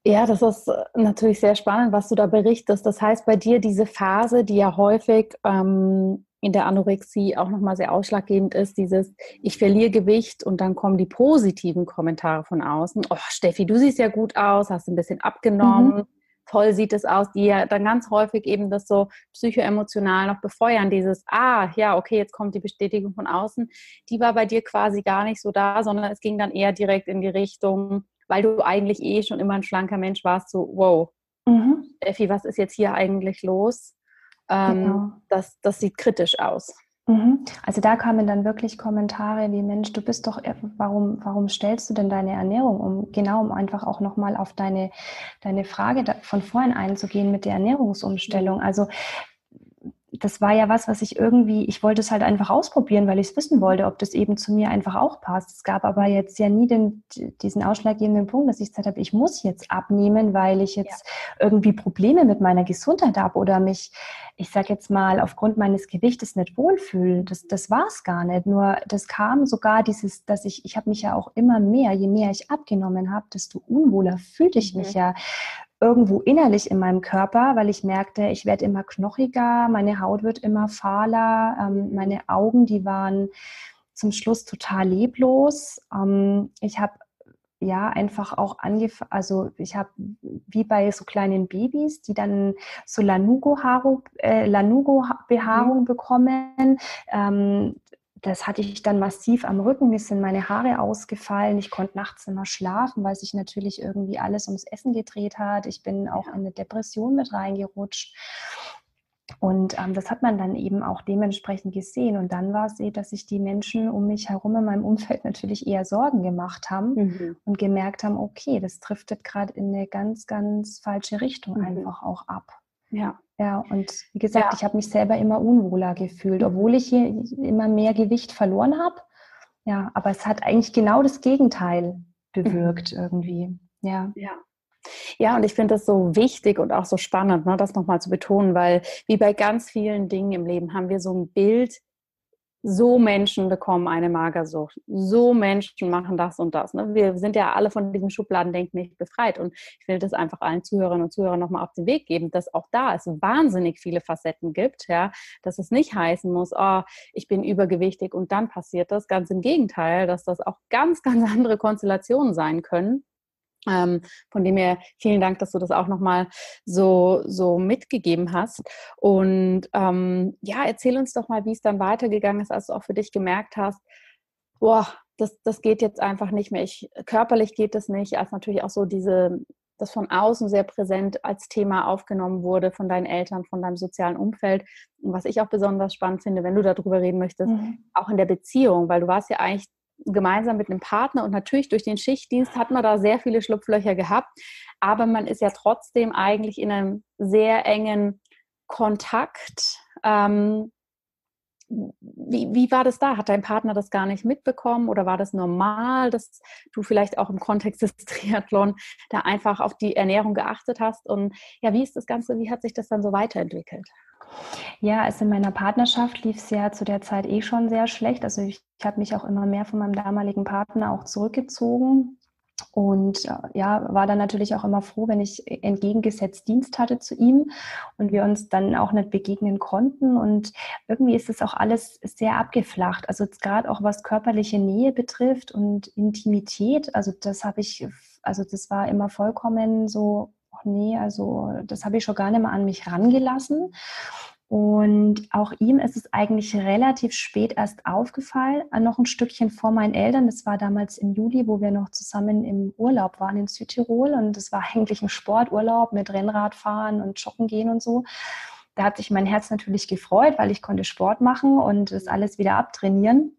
C: Ja, das ist äh, natürlich sehr spannend, was du da berichtest. Das heißt, bei dir diese Phase, die ja häufig ähm, in der Anorexie auch nochmal sehr ausschlaggebend ist, dieses ich verliere Gewicht und dann kommen die positiven Kommentare von außen. Oh, Steffi, du siehst ja gut aus, hast ein bisschen abgenommen. Mhm toll sieht es aus, die ja dann ganz häufig eben das so psychoemotional noch befeuern, dieses, ah, ja, okay, jetzt kommt die Bestätigung von außen, die war bei dir quasi gar nicht so da, sondern es ging dann eher direkt in die Richtung, weil du eigentlich eh schon immer ein schlanker Mensch warst, so, wow, mhm. Steffi, was ist jetzt hier eigentlich los? Ähm, genau. das, das sieht kritisch aus.
B: Mhm. Also da kamen dann wirklich Kommentare wie, Mensch, du bist doch, warum, warum stellst du denn deine Ernährung um? Genau, um einfach auch nochmal auf deine, deine Frage von vorhin einzugehen mit der Ernährungsumstellung. Also das war ja was, was ich irgendwie, ich wollte es halt einfach ausprobieren, weil ich es wissen wollte, ob das eben zu mir einfach auch passt. Es gab aber jetzt ja nie den, diesen ausschlaggebenden Punkt, dass ich gesagt habe, ich muss jetzt abnehmen, weil ich jetzt ja. irgendwie Probleme mit meiner Gesundheit habe oder mich, ich sage jetzt mal, aufgrund meines Gewichtes nicht wohlfühle. Das, das war es gar nicht. Nur das kam sogar dieses, dass ich, ich habe mich ja auch immer mehr, je mehr ich abgenommen habe, desto unwohler fühlte ich mich mhm. ja irgendwo innerlich in meinem Körper, weil ich merkte, ich werde immer knochiger, meine Haut wird immer fahler, ähm, meine Augen, die waren zum Schluss total leblos. Ähm, ich habe ja einfach auch angefangen, also ich habe wie bei so kleinen Babys, die dann so Lanugo-Behaarung äh, Lanugo mhm. bekommen. Ähm, das hatte ich dann massiv am Rücken, mir sind meine Haare ausgefallen, ich konnte nachts immer schlafen, weil sich natürlich irgendwie alles ums Essen gedreht hat. Ich bin auch in eine Depression mit reingerutscht. Und ähm, das hat man dann eben auch dementsprechend gesehen. Und dann war es eh, dass sich die Menschen um mich herum in meinem Umfeld natürlich eher Sorgen gemacht haben mhm. und gemerkt haben, okay, das driftet gerade in eine ganz, ganz falsche Richtung mhm. einfach auch ab. Ja. Ja, und wie gesagt, ja. ich habe mich selber immer unwohler gefühlt, obwohl ich hier immer mehr Gewicht verloren habe. Ja, aber es hat eigentlich genau das Gegenteil bewirkt mhm. irgendwie. Ja.
C: Ja. Ja, und ich finde das so wichtig und auch so spannend, ne, das nochmal zu betonen, weil wie bei ganz vielen Dingen im Leben haben wir so ein Bild, so Menschen bekommen eine Magersucht, so Menschen machen das und das. Ne? Wir sind ja alle von diesem Schubladendenken nicht befreit und ich will das einfach allen Zuhörerinnen und Zuhörern nochmal auf den Weg geben, dass auch da es wahnsinnig viele Facetten gibt, ja, dass es nicht heißen muss, oh, ich bin übergewichtig und dann passiert das. Ganz im Gegenteil, dass das auch ganz, ganz andere Konstellationen sein können. Ähm, von dem her vielen Dank, dass du das auch nochmal so, so mitgegeben hast. Und ähm, ja, erzähl uns doch mal, wie es dann weitergegangen ist, als du auch für dich gemerkt hast, boah, das, das geht jetzt einfach nicht mehr. Ich, körperlich geht es nicht, als natürlich auch so diese, das von außen sehr präsent als Thema aufgenommen wurde von deinen Eltern, von deinem sozialen Umfeld. Und was ich auch besonders spannend finde, wenn du darüber reden möchtest, mhm. auch in der Beziehung, weil du warst ja eigentlich gemeinsam mit einem Partner und natürlich durch den Schichtdienst hat man da sehr viele Schlupflöcher gehabt, aber man ist ja trotzdem eigentlich in einem sehr engen Kontakt. Ähm, wie, wie war das da? Hat dein Partner das gar nicht mitbekommen oder war das normal, dass du vielleicht auch im Kontext des Triathlon da einfach auf die Ernährung geachtet hast? Und ja, wie ist das Ganze, wie hat sich das dann so weiterentwickelt?
B: Ja, also in meiner Partnerschaft lief es ja zu der Zeit eh schon sehr schlecht. Also ich, ich habe mich auch immer mehr von meinem damaligen Partner auch zurückgezogen und äh, ja, war dann natürlich auch immer froh, wenn ich entgegengesetzt Dienst hatte zu ihm und wir uns dann auch nicht begegnen konnten. Und irgendwie ist es auch alles sehr abgeflacht. Also gerade auch was körperliche Nähe betrifft und Intimität. Also das habe ich, also das war immer vollkommen so nee, also das habe ich schon gar nicht mehr an mich rangelassen. Und auch ihm ist es eigentlich relativ spät erst aufgefallen, äh, noch ein Stückchen vor meinen Eltern. Das war damals im Juli, wo wir noch zusammen im Urlaub waren in Südtirol. Und das war eigentlich ein Sporturlaub mit Rennradfahren und Joggen gehen und so. Da hat sich mein Herz natürlich gefreut, weil ich konnte Sport machen und das alles wieder abtrainieren.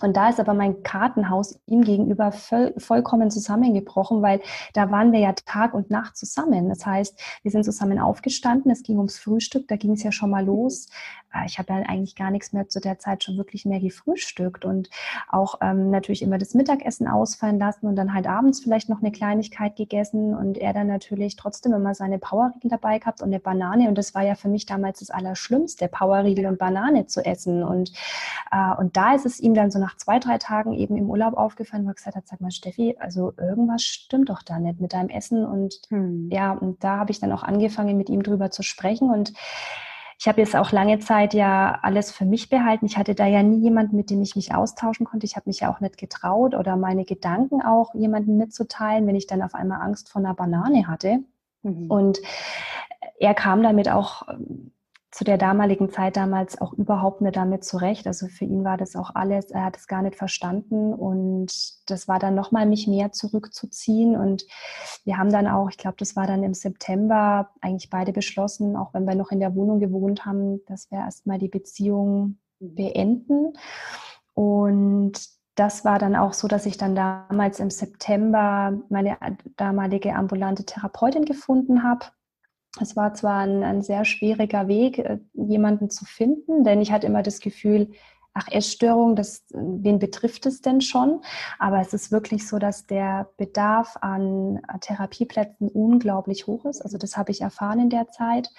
B: Und da ist aber mein Kartenhaus ihm gegenüber voll, vollkommen zusammengebrochen, weil da waren wir ja Tag und Nacht zusammen. Das heißt, wir sind zusammen aufgestanden, es ging ums Frühstück, da ging es ja schon mal los. Äh, ich habe ja eigentlich gar nichts mehr zu der Zeit schon wirklich mehr gefrühstückt und auch ähm, natürlich immer das Mittagessen ausfallen lassen und dann halt abends vielleicht noch eine Kleinigkeit gegessen und er dann natürlich trotzdem immer seine Powerriegel dabei gehabt und eine Banane und das war ja für mich damals das Allerschlimmste, Powerriegel und Banane zu essen und, äh, und da ist es ihm dann so nach nach zwei, drei Tagen eben im Urlaub aufgefallen, wo er gesagt hat, sag mal Steffi, also irgendwas stimmt doch da nicht mit deinem Essen. Und hm. ja, und da habe ich dann auch angefangen, mit ihm drüber zu sprechen. Und ich habe jetzt auch lange Zeit ja alles für mich behalten. Ich hatte da ja nie jemanden, mit dem ich mich austauschen konnte. Ich habe mich ja auch nicht getraut oder meine Gedanken auch jemandem mitzuteilen, wenn ich dann auf einmal Angst vor einer Banane hatte. Mhm. Und er kam damit auch zu der damaligen Zeit damals auch überhaupt nicht damit zurecht. Also für ihn war das auch alles, er hat es gar nicht verstanden und das war dann nochmal mich mehr zurückzuziehen. Und wir haben dann auch, ich glaube, das war dann im September eigentlich beide beschlossen, auch wenn wir noch in der Wohnung gewohnt haben, dass wir erstmal die Beziehung beenden. Und das war dann auch so, dass ich dann damals im September meine damalige ambulante Therapeutin gefunden habe es war zwar ein, ein, sehr schwieriger Weg, äh, jemanden zu finden, denn ich hatte immer das Gefühl, ach, Essstörung, das, wen betrifft es denn schon? Aber es ist wirklich so, dass der Bedarf an Therapieplätzen unglaublich hoch ist. Also das habe ich erfahren in der Zeit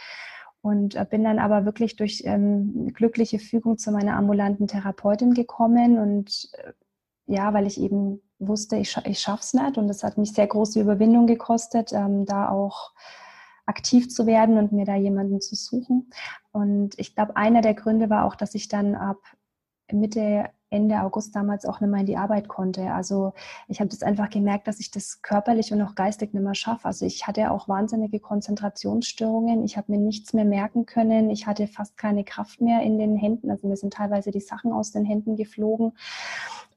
B: und äh, bin dann aber wirklich durch ähm, glückliche Fügung zu meiner ambulanten Therapeutin gekommen und äh, ja, weil ich eben wusste, ich, ich schaffe es nicht und es hat mich sehr große Überwindung gekostet, ähm, da auch aktiv zu werden und mir da jemanden zu suchen. Und ich glaube, einer der Gründe war auch, dass ich dann ab Mitte, Ende August damals auch nicht mehr in die Arbeit konnte. Also ich habe das einfach gemerkt, dass ich das körperlich und auch geistig nicht mehr schaffe. Also ich hatte auch wahnsinnige Konzentrationsstörungen. Ich habe mir nichts mehr merken können. Ich hatte fast keine Kraft mehr in den Händen. Also mir sind teilweise die Sachen aus den Händen geflogen.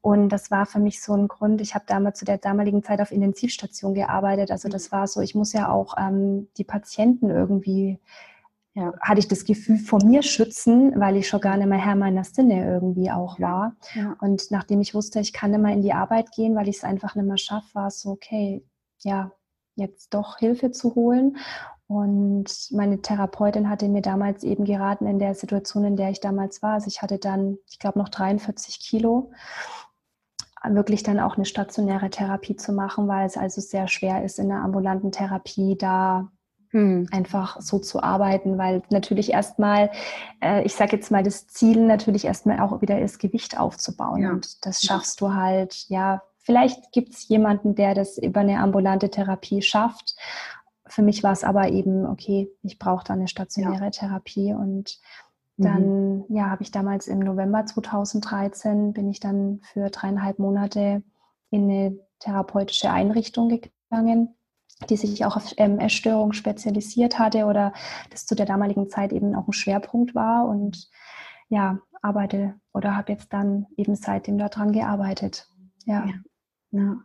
B: Und das war für mich so ein Grund. Ich habe damals zu der damaligen Zeit auf Intensivstation gearbeitet. Also das war so, ich muss ja auch ähm, die Patienten irgendwie, ja, hatte ich das Gefühl, vor mir schützen, weil ich schon gar nicht mehr Herr meiner Sinne irgendwie auch war. Ja. Und nachdem ich wusste, ich kann nicht mehr in die Arbeit gehen, weil ich es einfach nicht mehr schaffe, war es so, okay, ja, jetzt doch Hilfe zu holen. Und meine Therapeutin hatte mir damals eben geraten in der Situation, in der ich damals war. Also ich hatte dann, ich glaube, noch 43 Kilo wirklich dann auch eine stationäre Therapie zu machen, weil es also sehr schwer ist in der ambulanten Therapie da hm. einfach so zu arbeiten, weil natürlich erstmal, äh, ich sage jetzt mal, das Ziel natürlich erstmal auch wieder ist, Gewicht aufzubauen. Ja. Und das schaffst du halt, ja, vielleicht gibt es jemanden, der das über eine ambulante Therapie schafft. Für mich war es aber eben, okay, ich brauche da eine stationäre ja. Therapie und dann, mhm. ja, habe ich damals im November 2013 bin ich dann für dreieinhalb Monate in eine therapeutische Einrichtung gegangen die sich auch auf ähm, Essstörungen spezialisiert hatte oder das zu der damaligen Zeit eben auch ein Schwerpunkt war und ja, arbeite oder habe jetzt dann eben seitdem daran gearbeitet. Ja.
C: ja. ja.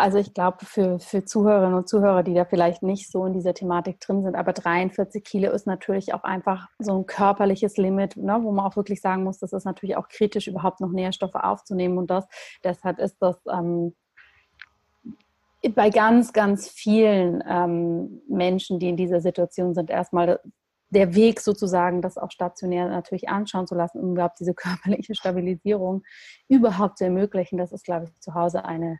C: Also ich glaube, für, für Zuhörerinnen und Zuhörer, die da vielleicht nicht so in dieser Thematik drin sind, aber 43 Kilo ist natürlich auch einfach so ein körperliches Limit, ne, wo man auch wirklich sagen muss, das ist natürlich auch kritisch, überhaupt noch Nährstoffe aufzunehmen. Und das, deshalb ist das ähm, bei ganz, ganz vielen ähm, Menschen, die in dieser Situation sind, erstmal der Weg sozusagen, das auch stationär natürlich anschauen zu lassen, um überhaupt diese körperliche Stabilisierung überhaupt zu ermöglichen. Das ist, glaube ich, zu Hause eine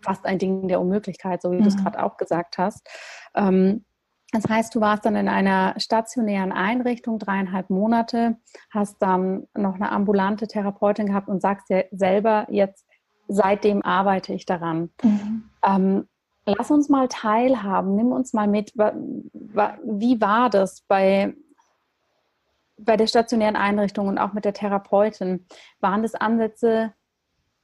C: fast ein Ding der Unmöglichkeit, so wie mhm. du es mhm. gerade auch gesagt hast. Ähm, das heißt, du warst dann in einer stationären Einrichtung dreieinhalb Monate, hast dann noch eine ambulante Therapeutin gehabt und sagst ja selber jetzt, seitdem arbeite ich daran. Mhm. Ähm, lass uns mal teilhaben, nimm uns mal mit. Wie war das bei, bei der stationären Einrichtung und auch mit der Therapeutin? Waren das Ansätze,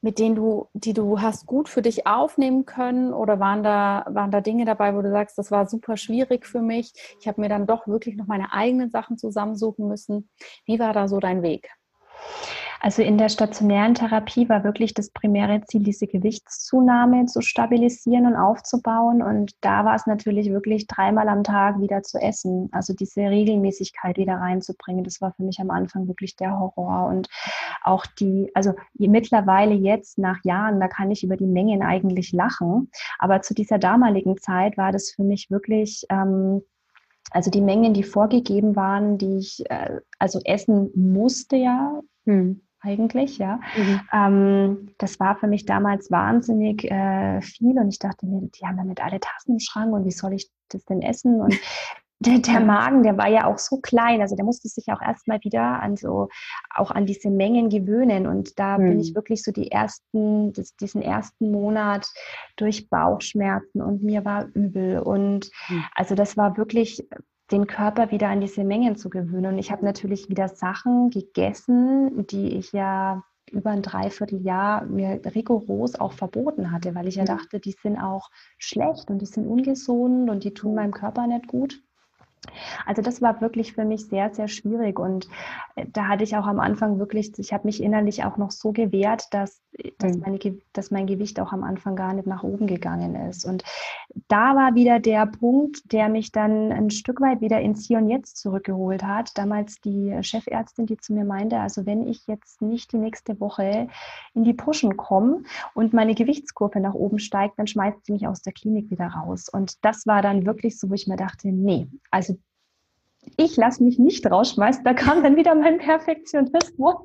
C: mit denen du, die du hast gut für dich aufnehmen können? Oder waren da, waren da Dinge dabei, wo du sagst, das war super schwierig für mich? Ich habe mir dann doch wirklich noch meine eigenen Sachen zusammensuchen müssen. Wie war da so dein Weg?
B: Also in der stationären Therapie war wirklich das primäre Ziel, diese Gewichtszunahme zu stabilisieren und aufzubauen. Und da war es natürlich wirklich dreimal am Tag wieder zu essen. Also diese Regelmäßigkeit wieder reinzubringen. Das war für mich am Anfang wirklich der Horror. Und auch die, also mittlerweile jetzt nach Jahren, da kann ich über die Mengen eigentlich lachen. Aber zu dieser damaligen Zeit war das für mich wirklich, ähm, also die Mengen, die vorgegeben waren, die ich äh, also essen musste ja, hm eigentlich, ja. Mhm. Ähm, das war für mich damals wahnsinnig äh, viel und ich dachte mir, die haben damit alle Tassen im Schrank und wie soll ich das denn essen? Und der, der Magen, der war ja auch so klein, also der musste sich auch erstmal wieder an so, auch an diese Mengen gewöhnen und da mhm. bin ich wirklich so die ersten, das, diesen ersten Monat durch Bauchschmerzen und mir war übel und mhm. also das war wirklich den Körper wieder an diese Mengen zu gewöhnen. Und ich habe natürlich wieder Sachen gegessen, die ich ja über ein Dreivierteljahr mir rigoros auch verboten hatte, weil ich ja dachte, die sind auch schlecht und die sind ungesund und die tun meinem Körper nicht gut. Also das war wirklich für mich sehr, sehr schwierig und äh, da hatte ich auch am Anfang wirklich, ich habe mich innerlich auch noch so gewehrt, dass, dass, mhm. meine, dass mein Gewicht auch am Anfang gar nicht nach oben gegangen ist. Und da war wieder der Punkt, der mich dann ein Stück weit wieder ins Hier und Jetzt zurückgeholt hat. Damals die Chefärztin, die zu mir meinte, also wenn ich jetzt nicht die nächste Woche in die Pushen komme und meine Gewichtskurve nach oben steigt, dann schmeißt sie mich aus der Klinik wieder raus. Und das war dann wirklich so, wo ich mir dachte, nee, also ich lasse mich nicht rausschmeißen. Da kam dann wieder mein Perfektionismus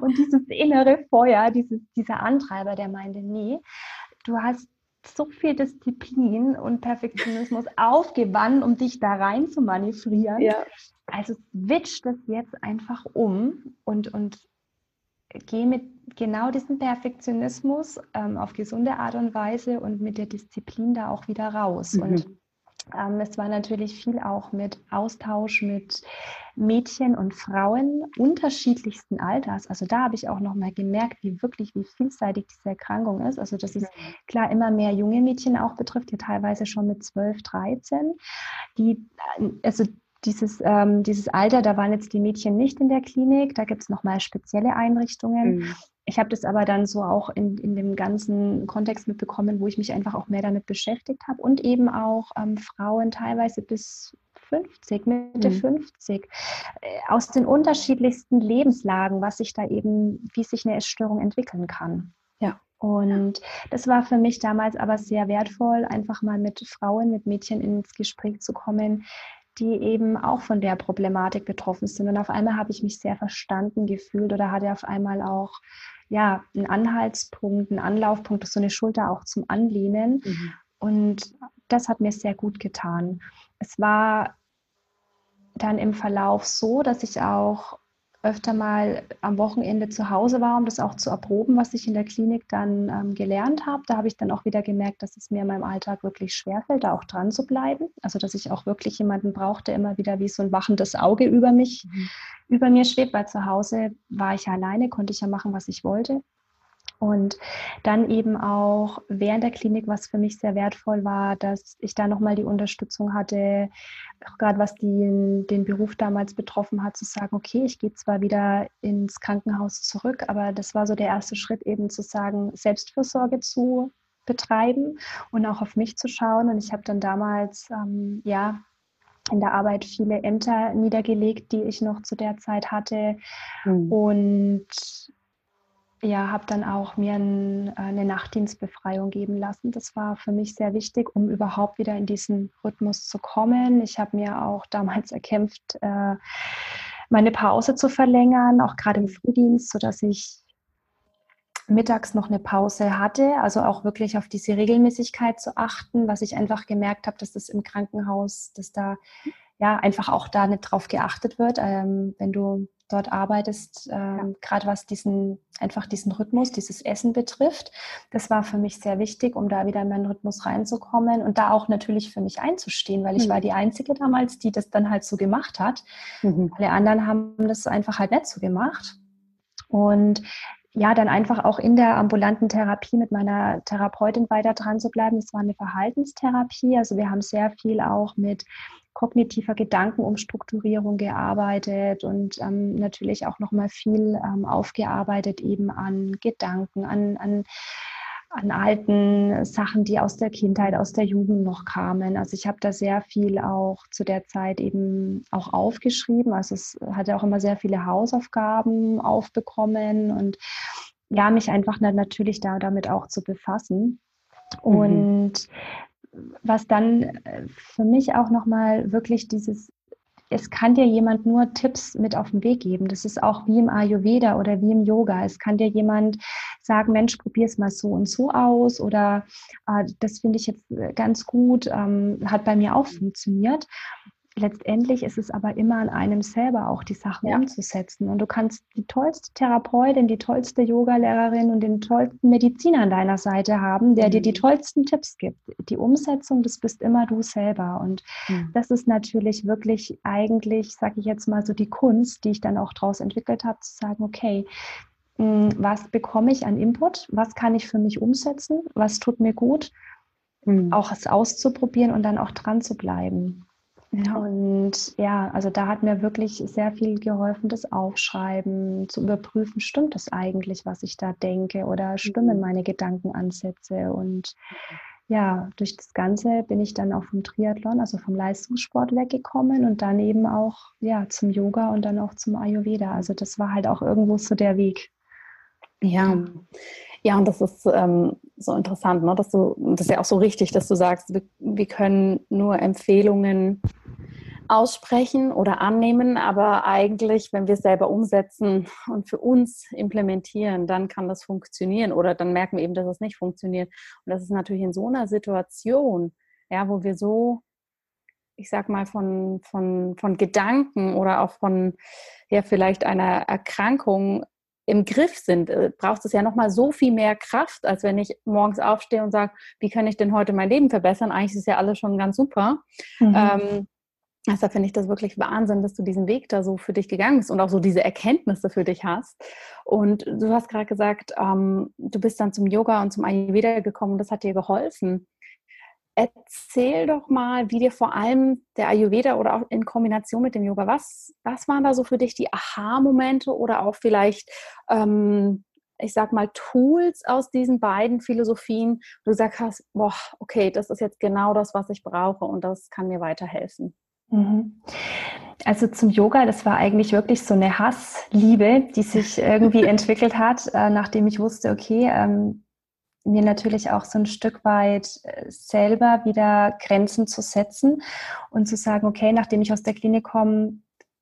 B: und dieses innere Feuer, dieses, dieser Antreiber, der meinte, nee, du hast so viel Disziplin und Perfektionismus aufgewandt, um dich da rein zu manövrieren. Ja. Also switch das jetzt einfach um und, und geh mit genau diesem Perfektionismus ähm, auf gesunde Art und Weise und mit der Disziplin da auch wieder raus. Mhm. Und ähm, es war natürlich viel auch mit Austausch mit Mädchen und Frauen unterschiedlichsten Alters. Also da habe ich auch noch mal gemerkt, wie wirklich, wie vielseitig diese Erkrankung ist. Also dass es klar immer mehr junge Mädchen auch betrifft, die teilweise schon mit 12, 13, die, also dieses, ähm, dieses Alter, da waren jetzt die Mädchen nicht in der Klinik, da gibt es nochmal spezielle Einrichtungen. Mhm. Ich habe das aber dann so auch in, in dem ganzen Kontext mitbekommen, wo ich mich einfach auch mehr damit beschäftigt habe und eben auch ähm, Frauen teilweise bis 50, Mitte mhm. 50, äh, aus den unterschiedlichsten Lebenslagen, was sich da eben, wie sich eine Essstörung entwickeln kann. Ja. Und das war für mich damals aber sehr wertvoll, einfach mal mit Frauen, mit Mädchen ins Gespräch zu kommen, die eben auch von der Problematik betroffen sind. Und auf einmal habe ich mich sehr verstanden gefühlt oder hatte auf einmal auch ja, einen Anhaltspunkt, einen Anlaufpunkt, so eine Schulter auch zum Anlehnen. Mhm. Und das hat mir sehr gut getan. Es war dann im Verlauf so, dass ich auch öfter mal am Wochenende zu Hause war, um das auch zu erproben, was ich in der Klinik dann ähm, gelernt habe. Da habe ich dann auch wieder gemerkt, dass es mir in meinem Alltag wirklich schwerfällt, da auch dran zu bleiben. Also dass ich auch wirklich jemanden brauche, der immer wieder wie so ein wachendes Auge über mich, mhm. über mir schwebt, weil zu Hause war ich ja alleine, konnte ich ja machen, was ich wollte. Und dann eben auch während der Klinik, was für mich sehr wertvoll war, dass ich da nochmal die Unterstützung hatte, auch gerade was den, den Beruf damals betroffen hat, zu sagen, okay, ich gehe zwar wieder ins Krankenhaus zurück, aber das war so der erste Schritt eben zu sagen, Selbstfürsorge zu betreiben und auch auf mich zu schauen. Und ich habe dann damals, ähm, ja, in der Arbeit viele Ämter niedergelegt, die ich noch zu der Zeit hatte. Mhm. Und ja, habe dann auch mir ein, äh, eine Nachtdienstbefreiung geben lassen. Das war für mich sehr wichtig, um überhaupt wieder in diesen Rhythmus zu kommen. Ich habe mir auch damals erkämpft, äh, meine Pause zu verlängern, auch gerade im Frühdienst, sodass ich mittags noch eine Pause hatte, also auch wirklich auf diese Regelmäßigkeit zu achten, was ich einfach gemerkt habe, dass das im Krankenhaus, dass da ja einfach auch da nicht drauf geachtet wird. Ähm, wenn du dort arbeitest, ähm, ja. gerade was diesen, einfach diesen Rhythmus, dieses Essen betrifft. Das war für mich sehr wichtig, um da wieder in meinen Rhythmus reinzukommen und da auch natürlich für mich einzustehen, weil ich mhm. war die Einzige damals, die das dann halt so gemacht hat. Mhm. Alle anderen haben das einfach halt nicht so gemacht. Und ja, dann einfach auch in der ambulanten Therapie mit meiner Therapeutin weiter dran zu bleiben. Das war eine Verhaltenstherapie. Also wir haben sehr viel auch mit kognitiver Gedankenumstrukturierung gearbeitet und ähm, natürlich auch nochmal viel ähm, aufgearbeitet eben an Gedanken, an, an, an alten Sachen, die aus der Kindheit, aus der Jugend noch kamen. Also ich habe da sehr viel auch zu der Zeit eben auch aufgeschrieben. Also es hatte auch immer sehr viele Hausaufgaben aufbekommen und ja, mich einfach natürlich da damit auch zu befassen. Mhm. Und was dann äh, für mich auch nochmal wirklich dieses, es kann dir jemand nur Tipps mit auf den Weg geben. Das ist auch wie im Ayurveda oder wie im Yoga. Es kann dir jemand sagen, Mensch, probier es mal so und so aus oder äh, das finde ich jetzt äh, ganz gut, ähm, hat bei mir auch funktioniert letztendlich ist es aber immer an einem selber auch die Sachen ja. umzusetzen. Und du kannst die tollste Therapeutin, die tollste Yogalehrerin und den tollsten Mediziner an deiner Seite haben, der mhm. dir die mhm. tollsten Tipps gibt. Die Umsetzung, das bist immer du selber. Und mhm. das ist natürlich wirklich eigentlich, sage ich jetzt mal so, die Kunst, die ich dann auch daraus entwickelt habe, zu sagen, okay, hm, was bekomme ich an Input? Was kann ich für mich umsetzen? Was tut mir gut? Mhm. Auch es auszuprobieren und dann auch dran zu bleiben. Ja. Und ja, also da hat mir wirklich sehr viel geholfen, das Aufschreiben, zu überprüfen, stimmt das eigentlich, was ich da denke oder stimmen mhm. meine Gedankenansätze. Und ja, durch das Ganze bin ich dann auch vom Triathlon, also vom Leistungssport weggekommen und dann eben auch ja, zum Yoga und dann auch zum Ayurveda. Also das war halt auch irgendwo so der Weg.
C: Ja, ja, und das ist ähm, so interessant, ne? dass du, das ist ja auch so richtig, dass du sagst, wir, wir können nur Empfehlungen aussprechen oder annehmen, aber eigentlich, wenn wir es selber umsetzen und für uns implementieren, dann kann das funktionieren oder dann merken wir eben, dass es nicht funktioniert. Und das ist natürlich in so einer Situation, ja, wo wir so, ich sag mal, von, von, von Gedanken oder auch von ja, vielleicht einer Erkrankung im Griff sind, äh, braucht es ja nochmal so viel mehr Kraft, als wenn ich morgens aufstehe und sage, wie kann ich denn heute mein Leben verbessern? Eigentlich ist ja alles schon ganz super. Mhm. Ähm, Deshalb finde ich das wirklich Wahnsinn, dass du diesen Weg da so für dich gegangen bist und auch so diese Erkenntnisse für dich hast. Und du hast gerade gesagt, ähm, du bist dann zum Yoga und zum Ayurveda gekommen und das hat dir geholfen. Erzähl doch mal, wie dir vor allem der Ayurveda oder auch in Kombination mit dem Yoga, was, was waren da so für dich die Aha-Momente oder auch vielleicht, ähm, ich sag mal, Tools aus diesen beiden Philosophien, wo du gesagt hast, boah, okay, das ist jetzt genau das, was ich brauche und das kann mir weiterhelfen.
B: Mhm. Also zum Yoga, das war eigentlich wirklich so eine Hassliebe, die sich irgendwie entwickelt hat, äh, nachdem ich wusste, okay, ähm, mir natürlich auch so ein Stück weit äh, selber wieder Grenzen zu setzen und zu sagen, okay, nachdem ich aus der Klinik komme,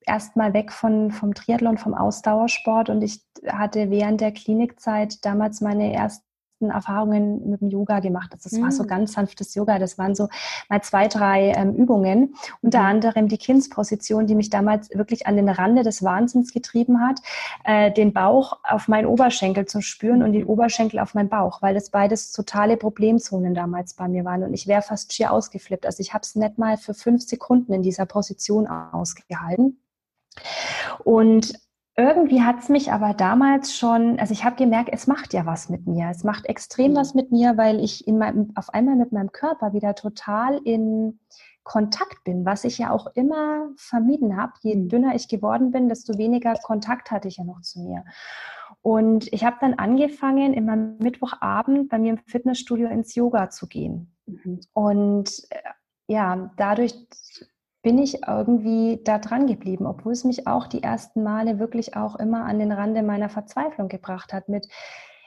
B: erstmal weg von, vom Triathlon, vom Ausdauersport. Und ich hatte während der Klinikzeit damals meine ersten ersten Erfahrungen mit dem Yoga gemacht. Das, das mhm. war so mhm. ganz sanftes Yoga. Das waren so mal zwei, drei ähm, Übungen. Unter mhm. anderem die Kindsposition, die mich damals wirklich an den Rande des Wahnsinns getrieben hat, äh, den Bauch auf meinen Oberschenkel zu spüren und den mhm. Oberschenkel auf meinen Bauch, weil das beides totale Problemzonen damals bei mir waren. Und ich wäre fast schier ausgeflippt. Also ich habe es nicht mal für fünf Sekunden in dieser Position ausgehalten. Und irgendwie hat es mich aber damals schon, also ich habe gemerkt, es macht ja was mit mir. Es macht extrem mhm. was mit mir, weil ich in meinem, auf einmal mit meinem Körper wieder total in Kontakt bin, was ich ja auch immer vermieden habe. Je dünner ich geworden bin, desto weniger Kontakt hatte ich ja noch zu mir. Und ich habe dann angefangen, immer Mittwochabend bei mir im Fitnessstudio ins Yoga zu gehen. Mhm. Und äh, ja, dadurch bin ich irgendwie da dran geblieben, obwohl es mich auch die ersten Male wirklich auch immer an den Rande meiner Verzweiflung gebracht hat mit,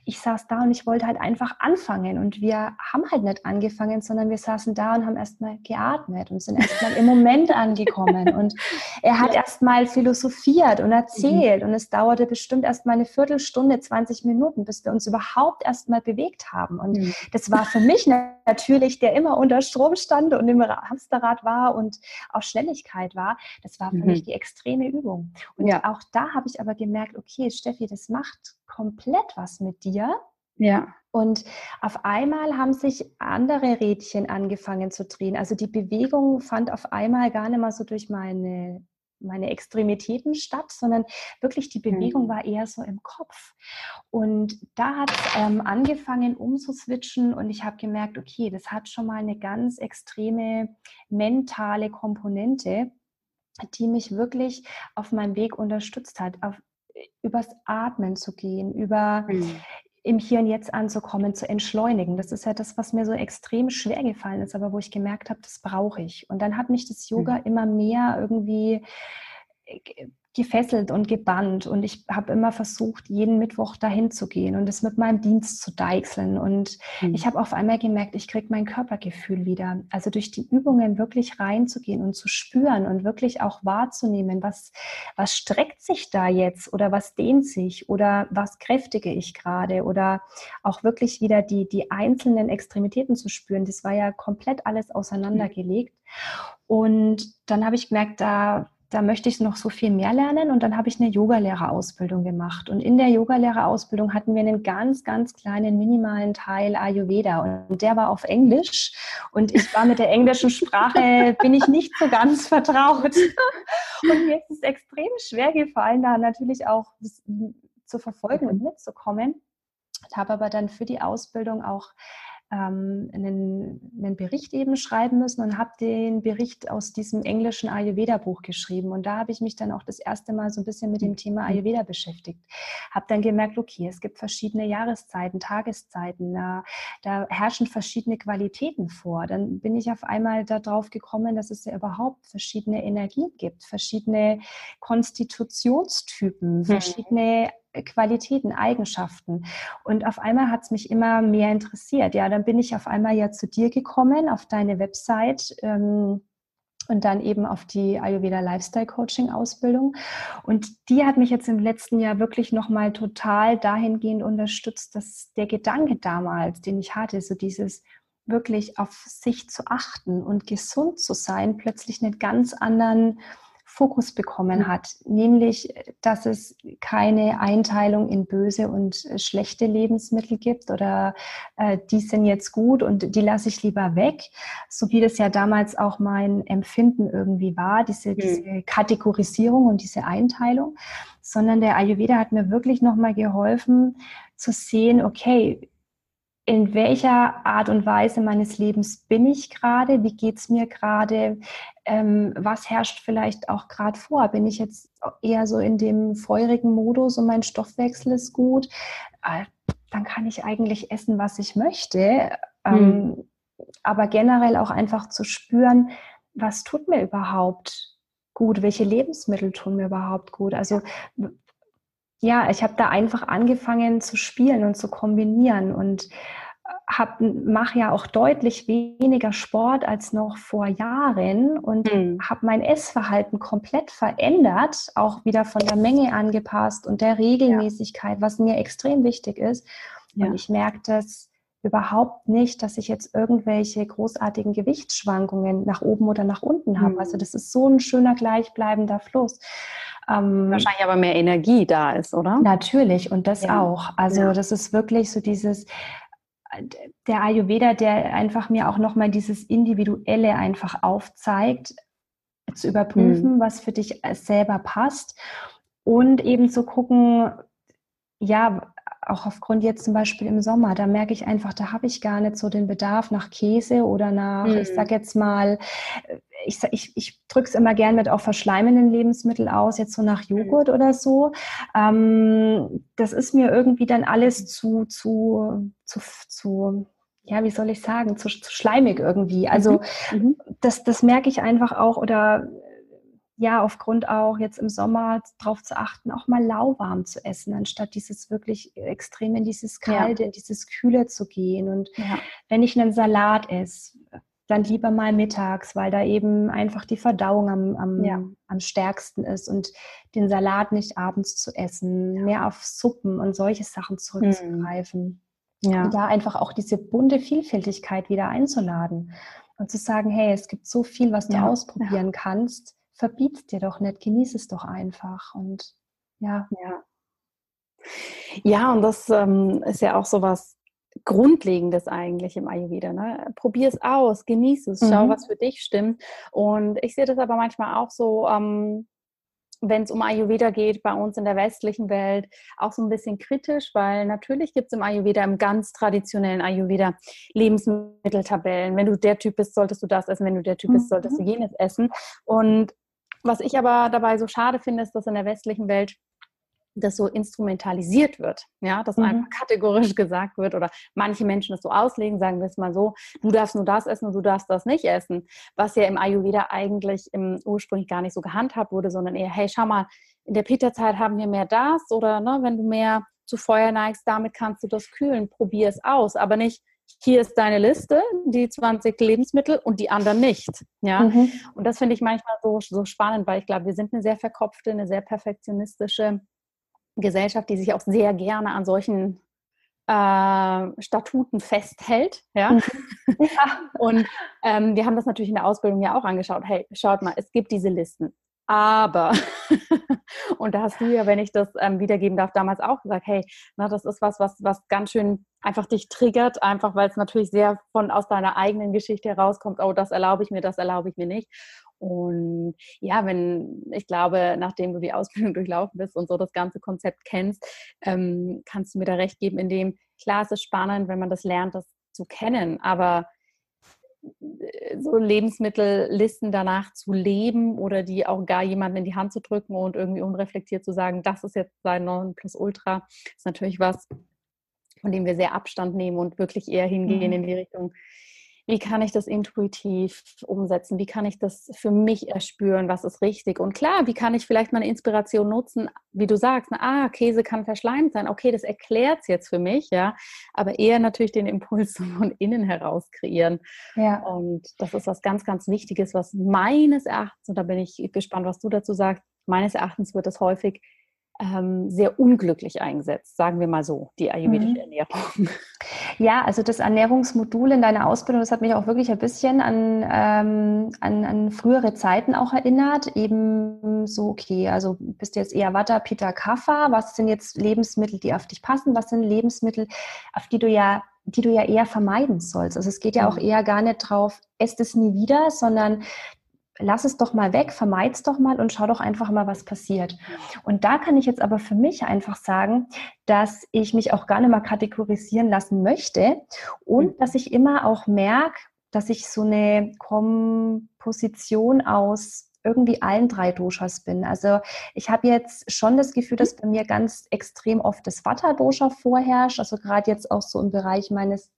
B: ich saß da und ich wollte halt einfach anfangen. Und wir haben halt nicht angefangen, sondern wir saßen da und haben erstmal geatmet und sind erstmal im Moment angekommen. Und er hat ja. erstmal philosophiert und erzählt. Mhm. Und es dauerte bestimmt erstmal eine Viertelstunde, 20 Minuten, bis wir uns überhaupt erstmal bewegt haben. Und mhm. das war für mich natürlich, der immer unter Strom stand und im Hamsterrad war und auf Schnelligkeit war, das war für mhm. mich die extreme Übung. Und ja. auch da habe ich aber gemerkt, okay, Steffi, das macht komplett was mit dir. Ja. Und auf einmal haben sich andere Rädchen angefangen zu drehen. Also die Bewegung fand auf einmal gar nicht mal so durch meine, meine Extremitäten statt, sondern wirklich die Bewegung mhm. war eher so im Kopf. Und da hat es ähm, angefangen umzuswitchen und ich habe gemerkt, okay, das hat schon mal eine ganz extreme mentale Komponente, die mich wirklich auf meinem Weg unterstützt hat. Auf, übers Atmen zu gehen, über mhm. im Hier und Jetzt anzukommen, zu entschleunigen. Das ist ja das, was mir so extrem schwer gefallen ist, aber wo ich gemerkt habe, das brauche ich. Und dann hat mich das Yoga mhm. immer mehr irgendwie äh, gefesselt und gebannt und ich habe immer versucht, jeden Mittwoch dahin zu gehen und es mit meinem Dienst zu deichseln und mhm. ich habe auf einmal gemerkt, ich kriege mein Körpergefühl wieder. Also durch die Übungen wirklich reinzugehen und zu spüren und wirklich auch wahrzunehmen, was, was streckt sich da jetzt oder was dehnt sich oder was kräftige ich gerade oder auch wirklich wieder die, die einzelnen Extremitäten zu spüren. Das war ja komplett alles auseinandergelegt. Und dann habe ich gemerkt, da da möchte ich noch so viel mehr lernen. Und dann habe ich eine Yogalehrerausbildung gemacht. Und in der Yogalehrerausbildung hatten wir einen ganz, ganz kleinen, minimalen Teil Ayurveda. Und der war auf Englisch. Und ich war mit der englischen Sprache, bin ich nicht so ganz vertraut. Und mir ist es extrem schwer gefallen, da natürlich auch zu verfolgen und mitzukommen. Ich habe aber dann für die Ausbildung auch ähm, einen, einen, Bericht eben schreiben müssen und habe den Bericht aus diesem englischen Ayurveda-Buch geschrieben. Und da habe ich mich dann auch das erste Mal so ein bisschen mit dem Thema mhm. Ayurveda beschäftigt. Habe dann gemerkt, okay, es gibt verschiedene Jahreszeiten, Tageszeiten, da, da herrschen verschiedene Qualitäten vor. Dann bin ich auf einmal darauf gekommen, dass es ja überhaupt verschiedene Energien gibt, verschiedene Konstitutionstypen, mhm. verschiedene Qualitäten, Eigenschaften. Und auf einmal hat es mich immer mehr interessiert. Ja, dann bin ich auf einmal ja zu dir gekommen, auf deine Website. Ähm, und dann eben auf die Ayurveda Lifestyle Coaching Ausbildung. Und die hat mich jetzt im letzten Jahr wirklich nochmal total dahingehend unterstützt, dass der Gedanke damals, den ich hatte, so dieses wirklich auf sich zu achten und gesund zu sein, plötzlich einen ganz anderen Fokus bekommen hat, nämlich, dass es keine Einteilung in böse und äh, schlechte Lebensmittel gibt oder äh, die sind jetzt gut und die lasse ich lieber weg, so wie das ja damals auch mein Empfinden irgendwie war, diese, mhm. diese Kategorisierung und diese Einteilung, sondern der Ayurveda hat mir wirklich nochmal geholfen zu sehen, okay, in welcher Art und Weise meines Lebens bin ich gerade, wie geht es mir gerade, ähm, was herrscht vielleicht auch gerade vor? Bin ich jetzt eher so in dem feurigen Modus und mein Stoffwechsel ist gut? Äh, dann kann ich eigentlich essen, was ich möchte. Ähm, hm. Aber generell auch einfach zu spüren, was tut mir überhaupt gut? Welche Lebensmittel tun mir überhaupt gut? Also ja, ich habe da einfach angefangen zu spielen und zu kombinieren und mache ja auch deutlich weniger Sport als noch vor Jahren und mhm. habe mein Essverhalten komplett verändert, auch wieder von der Menge angepasst und der Regelmäßigkeit, ja. was mir extrem wichtig ist. Ja. Und ich merke das überhaupt nicht, dass ich jetzt irgendwelche großartigen Gewichtsschwankungen nach oben oder nach unten habe. Mhm. Also das ist so ein schöner gleichbleibender Fluss.
C: Ähm, Wahrscheinlich aber mehr Energie da ist, oder?
B: Natürlich und das ja. auch. Also ja. das ist wirklich so dieses der Ayurveda, der einfach mir auch nochmal dieses Individuelle einfach aufzeigt, zu überprüfen, mhm. was für dich selber passt und eben zu gucken, ja, auch aufgrund jetzt zum Beispiel im Sommer, da merke ich einfach, da habe ich gar nicht so den Bedarf nach Käse oder nach, mhm. ich sag jetzt mal, ich, ich, ich drücke es immer gern mit auch verschleimenden Lebensmitteln aus, jetzt so nach mhm. Joghurt mhm. oder so. Ähm, das ist mir irgendwie dann alles zu, zu, zu, zu ja, wie soll ich sagen, zu, zu schleimig irgendwie. Also mhm. mhm. das, das merke ich einfach auch oder ja, aufgrund auch jetzt im Sommer darauf zu achten, auch mal lauwarm zu essen, anstatt dieses wirklich extrem in dieses Kalte, ja. in dieses Kühle zu gehen. Und ja. wenn ich einen Salat esse, dann lieber mal mittags, weil da eben einfach die Verdauung am, am, ja. am stärksten ist und den Salat nicht abends zu essen, mehr auf Suppen und solche Sachen zurückzugreifen. Mhm. Ja. Und da einfach auch diese bunte Vielfältigkeit wieder einzuladen und zu sagen, hey, es gibt so viel, was du ausprobieren kannst verbiet's dir doch nicht, genieß es doch einfach und ja.
C: Ja, ja und das ähm, ist ja auch so was Grundlegendes eigentlich im Ayurveda. Ne? Probier es aus, genieß es, schau, mhm. was für dich stimmt. Und ich sehe das aber manchmal auch so, ähm, wenn es um Ayurveda geht, bei uns in der westlichen Welt auch so ein bisschen kritisch, weil natürlich gibt es im Ayurveda, im ganz traditionellen Ayurveda, Lebensmitteltabellen. Wenn du der Typ bist, solltest du das essen. Wenn du der Typ bist, solltest du mhm. jenes essen. Und was ich aber dabei so schade finde, ist, dass in der westlichen Welt das so instrumentalisiert wird, ja, dass mhm. einfach kategorisch gesagt wird oder manche Menschen das so auslegen, sagen wir es mal so, du darfst nur das essen und du darfst das nicht essen, was ja im Ayurveda eigentlich im ursprünglich gar nicht so gehandhabt wurde, sondern eher, hey, schau mal, in der Pitta-Zeit haben wir mehr das oder ne, wenn du mehr zu Feuer neigst, damit kannst du das kühlen, probier es aus, aber nicht, hier ist deine Liste, die 20 Lebensmittel und die anderen nicht. Ja? Mhm. Und das finde ich manchmal so, so spannend, weil ich glaube, wir sind eine sehr verkopfte, eine sehr perfektionistische Gesellschaft, die sich auch sehr gerne an solchen äh, Statuten festhält. Ja? Mhm. ja. Und ähm, wir haben das natürlich in der Ausbildung ja auch angeschaut. Hey, schaut mal, es gibt diese Listen. Aber, und da hast du ja, wenn ich das ähm, wiedergeben darf, damals auch gesagt, hey, na, das ist was, was, was ganz schön einfach dich triggert, einfach weil es natürlich sehr von aus deiner eigenen Geschichte herauskommt, oh, das erlaube ich mir, das erlaube ich mir nicht. Und ja, wenn, ich glaube, nachdem du die Ausbildung durchlaufen bist und so das ganze Konzept kennst, ähm, kannst du mir da recht geben, in dem, klar, es ist spannend, wenn man das lernt, das zu kennen, aber so Lebensmittellisten danach zu leben oder die auch gar jemanden in die Hand zu drücken und irgendwie unreflektiert zu sagen, das ist jetzt sein Nonplusultra, ist natürlich was, von dem wir sehr Abstand nehmen und wirklich eher hingehen mhm. in die Richtung, wie kann ich das intuitiv umsetzen? Wie kann ich das für mich erspüren? Was ist richtig? Und klar, wie kann ich vielleicht meine Inspiration nutzen? Wie du sagst, na, ah, Käse kann verschleimt sein. Okay, das erklärt es jetzt für mich, ja. Aber eher natürlich den Impuls von innen heraus kreieren. Ja. Und das ist was ganz, ganz Wichtiges, was meines Erachtens, und da bin ich gespannt, was du dazu sagst, meines Erachtens wird das häufig ähm, sehr unglücklich eingesetzt, sagen wir mal so, die ayurvedische mhm. Ernährung.
B: Ja, also das Ernährungsmodul in deiner Ausbildung, das hat mich auch wirklich ein bisschen an, ähm, an, an frühere Zeiten auch erinnert. Eben so, okay, also bist du jetzt eher Vata, Pitta, Kapha. Was sind jetzt Lebensmittel, die auf dich passen? Was sind Lebensmittel, auf die du ja die du ja eher vermeiden sollst. Also es geht ja auch mhm. eher gar nicht drauf, esst es nie wieder, sondern lass es doch mal weg, vermeid es doch mal und schau doch einfach mal, was passiert. Und da kann ich jetzt aber für mich einfach sagen, dass ich mich auch gar nicht mal kategorisieren lassen möchte und mhm. dass ich immer auch merke, dass ich so eine Komposition aus irgendwie allen drei Doshas bin. Also ich habe jetzt schon das Gefühl, dass bei mir ganz extrem oft das Vata-Dosha vorherrscht, also gerade jetzt auch so im Bereich meines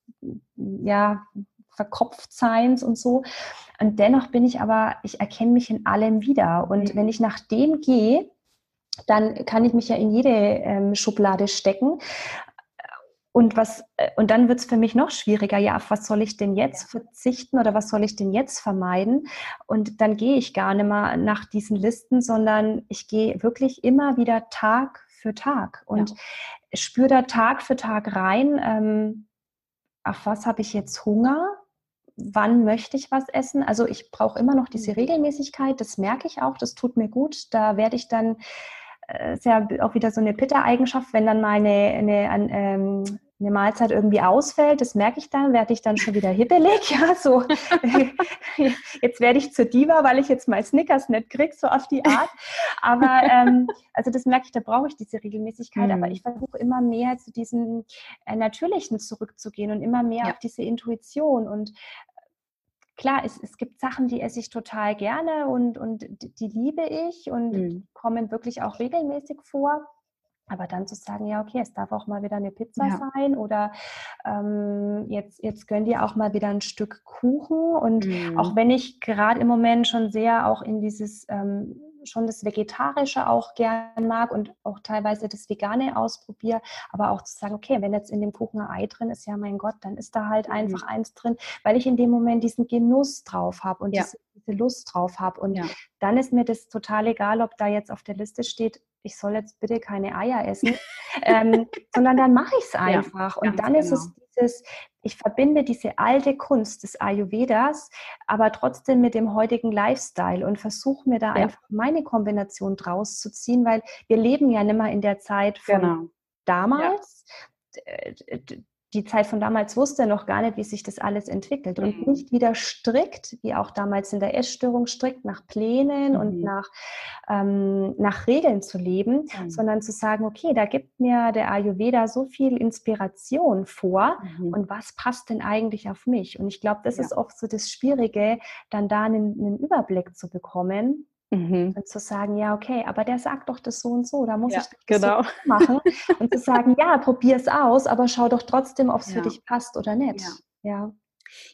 B: ja, Verkopftseins und so. Und dennoch bin ich aber, ich erkenne mich in allem wieder. Und mhm. wenn ich nach dem gehe, dann kann ich mich ja in jede ähm, Schublade stecken. Und was, äh, und dann wird es für mich noch schwieriger, ja, auf was soll ich denn jetzt verzichten oder was soll ich denn jetzt vermeiden? Und dann gehe ich gar nicht mehr nach diesen Listen, sondern ich gehe wirklich immer wieder Tag für Tag und ja. spüre da Tag für Tag rein, ähm, auf was habe ich jetzt Hunger? Wann möchte ich was essen? Also ich brauche immer noch diese mhm. Regelmäßigkeit, das merke ich auch, das tut mir gut. Da werde ich dann äh, ist ja auch wieder so eine Pitta-Eigenschaft, wenn dann mal eine, eine, ähm, eine Mahlzeit irgendwie ausfällt, das merke ich dann, werde ich dann schon wieder hibbelig. Ja, so jetzt werde ich zur Diva, weil ich jetzt mal Snickers nicht kriege, so auf die Art. Aber ähm, also das merke ich, da brauche ich diese Regelmäßigkeit. Mhm. Aber ich versuche immer mehr zu diesem äh, Natürlichen zurückzugehen und immer mehr ja. auf diese Intuition und klar, es, es gibt Sachen, die esse ich total gerne und, und die, die liebe ich und mhm. kommen wirklich auch regelmäßig vor. Aber dann zu sagen, ja, okay, es darf auch mal wieder eine Pizza ja. sein oder ähm, jetzt, jetzt gönn dir auch mal wieder ein Stück Kuchen. Und mhm. auch wenn ich gerade im Moment schon sehr auch in dieses ähm, schon das Vegetarische auch gern mag und auch teilweise das Vegane ausprobiere, aber auch zu sagen, okay, wenn jetzt in dem Kuchen ein Ei drin ist, ja mein Gott, dann ist da halt mhm. einfach eins drin, weil ich in dem Moment diesen Genuss drauf habe und ja. diese, diese, Lust drauf habe. Und ja. dann ist mir das total egal, ob da jetzt auf der Liste steht, ich soll jetzt bitte keine Eier essen, ähm, sondern dann mache ich es einfach. Ja, und dann genau. ist es dieses, ich verbinde diese alte Kunst des Ayurvedas, aber trotzdem mit dem heutigen Lifestyle und versuche mir da ja. einfach meine Kombination draus zu ziehen, weil wir leben ja nicht mehr in der Zeit von genau. damals. Ja die Zeit von damals wusste noch gar nicht, wie sich das alles entwickelt und mhm. nicht wieder strikt, wie auch damals in der Essstörung strikt nach Plänen mhm. und nach, ähm, nach Regeln zu leben, mhm. sondern zu sagen, okay, da gibt mir der Ayurveda so viel Inspiration vor mhm. und was passt denn eigentlich auf mich? Und ich glaube, das ja. ist oft so das Schwierige, dann da einen, einen Überblick zu bekommen, Mhm. Und zu sagen, ja, okay, aber der sagt doch das so und so, da muss ja, ich das genau. so machen. Und zu sagen, ja, probier es aus, aber schau doch trotzdem, ob es ja. für dich passt oder nicht.
C: Ja. ja.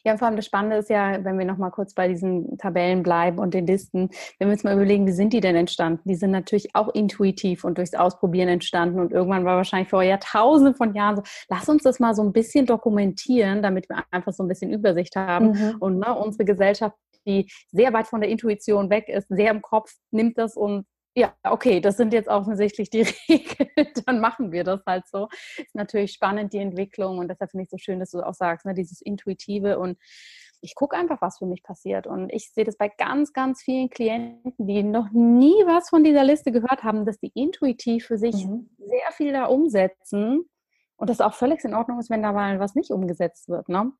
C: Ja, vor allem das Spannende ist ja, wenn wir nochmal kurz bei diesen Tabellen bleiben und den Listen, wenn wir uns mal überlegen, wie sind die denn entstanden? Die sind natürlich auch intuitiv und durchs Ausprobieren entstanden und irgendwann war wahrscheinlich vor Jahrtausenden von Jahren so, lass uns das mal so ein bisschen dokumentieren, damit wir einfach so ein bisschen Übersicht haben mhm. und ne, unsere Gesellschaft die sehr weit von der Intuition weg ist, sehr im Kopf, nimmt das und ja, okay, das sind jetzt offensichtlich die Regeln, dann machen wir das halt so. Ist natürlich spannend, die Entwicklung und deshalb finde ich es so schön, dass du auch sagst, ne, dieses Intuitive und ich gucke einfach, was für mich passiert. Und ich sehe das bei ganz, ganz vielen Klienten, die noch nie was von dieser Liste gehört haben, dass die intuitiv für sich mhm. sehr viel da umsetzen und das auch völlig in Ordnung ist, wenn da mal was nicht umgesetzt wird. Ne?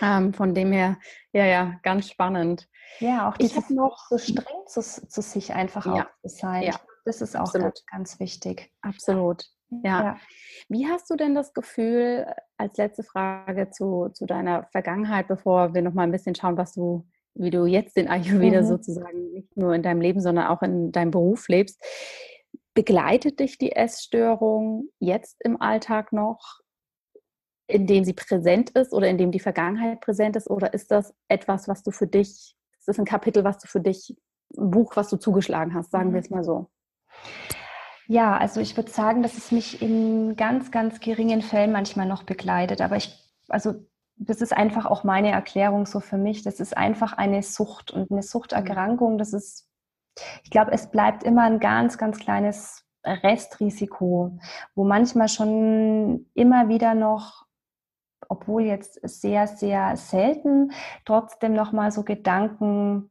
C: Ähm, von dem her, ja, ja, ganz spannend.
B: Ja, auch ich habe noch so streng zu, zu sich einfach ja, auch zu sein. Ja, das ist auch ganz, ganz wichtig.
C: Absolut. Ja. ja. Wie hast du denn das Gefühl, als letzte Frage zu, zu deiner Vergangenheit, bevor wir nochmal ein bisschen schauen, was du, wie du jetzt den Ayurveda mhm. sozusagen nicht nur in deinem Leben, sondern auch in deinem Beruf lebst. Begleitet dich die Essstörung jetzt im Alltag noch? In dem sie präsent ist oder in dem die Vergangenheit präsent ist? Oder ist das etwas, was du für dich, ist das ein Kapitel, was du für dich, ein Buch, was du zugeschlagen hast, sagen wir es mal so?
B: Ja, also ich würde sagen, dass es mich in ganz, ganz geringen Fällen manchmal noch begleitet. Aber ich, also das ist einfach auch meine Erklärung so für mich. Das ist einfach eine Sucht und eine Suchterkrankung. Das ist, ich glaube, es bleibt immer ein ganz, ganz kleines Restrisiko, wo manchmal schon immer wieder noch obwohl jetzt sehr, sehr selten, trotzdem nochmal so Gedankengänge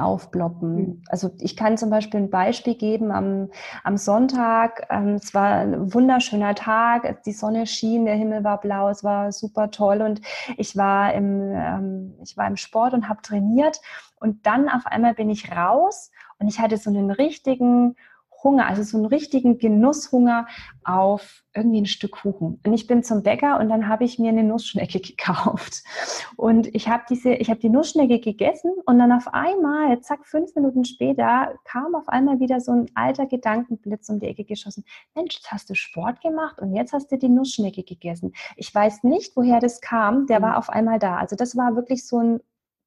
B: aufploppen. Mhm. Also ich kann zum Beispiel ein Beispiel geben am, am Sonntag. Ähm, es war ein wunderschöner Tag, die Sonne schien, der Himmel war blau, es war super toll und ich war im, ähm, ich war im Sport und habe trainiert und dann auf einmal bin ich raus und ich hatte so einen richtigen Hunger, also so einen richtigen Genusshunger auf irgendwie ein Stück Kuchen. Und ich bin zum Bäcker und dann habe ich mir eine Nussschnecke gekauft. Und ich habe diese, ich habe die Nussschnecke gegessen und dann auf einmal, zack, fünf Minuten später, kam auf einmal wieder so ein alter Gedankenblitz um die Ecke geschossen. Mensch, jetzt hast du Sport gemacht und jetzt hast du die Nussschnecke gegessen. Ich weiß nicht, woher das kam, der mhm. war auf einmal da. Also das war wirklich so ein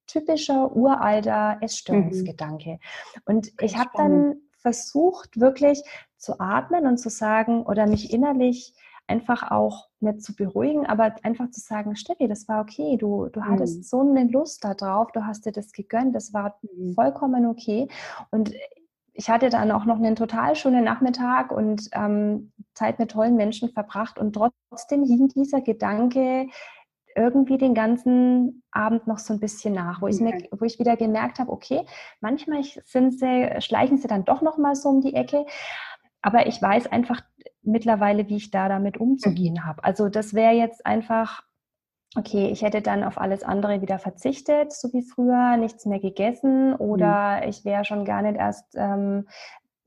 B: typischer uralter Essstörungsgedanke. Mhm. Und ich habe dann versucht, wirklich zu atmen und zu sagen oder mich innerlich einfach auch nicht zu beruhigen, aber einfach zu sagen, Steffi, das war okay, du, du hattest mhm. so eine Lust da drauf, du hast dir das gegönnt, das war mhm. vollkommen okay. Und ich hatte dann auch noch einen total schönen Nachmittag und ähm, Zeit mit tollen Menschen verbracht und trotzdem hing dieser Gedanke irgendwie den ganzen Abend noch so ein bisschen nach, wo, ich, mir, wo ich wieder gemerkt habe, okay, manchmal sind sie, schleichen sie dann doch noch mal so um die Ecke, aber ich weiß einfach mittlerweile, wie ich da damit umzugehen mhm. habe. Also das wäre jetzt einfach okay, ich hätte dann auf alles andere wieder verzichtet, so wie früher, nichts mehr gegessen oder mhm. ich wäre schon gar nicht erst ähm,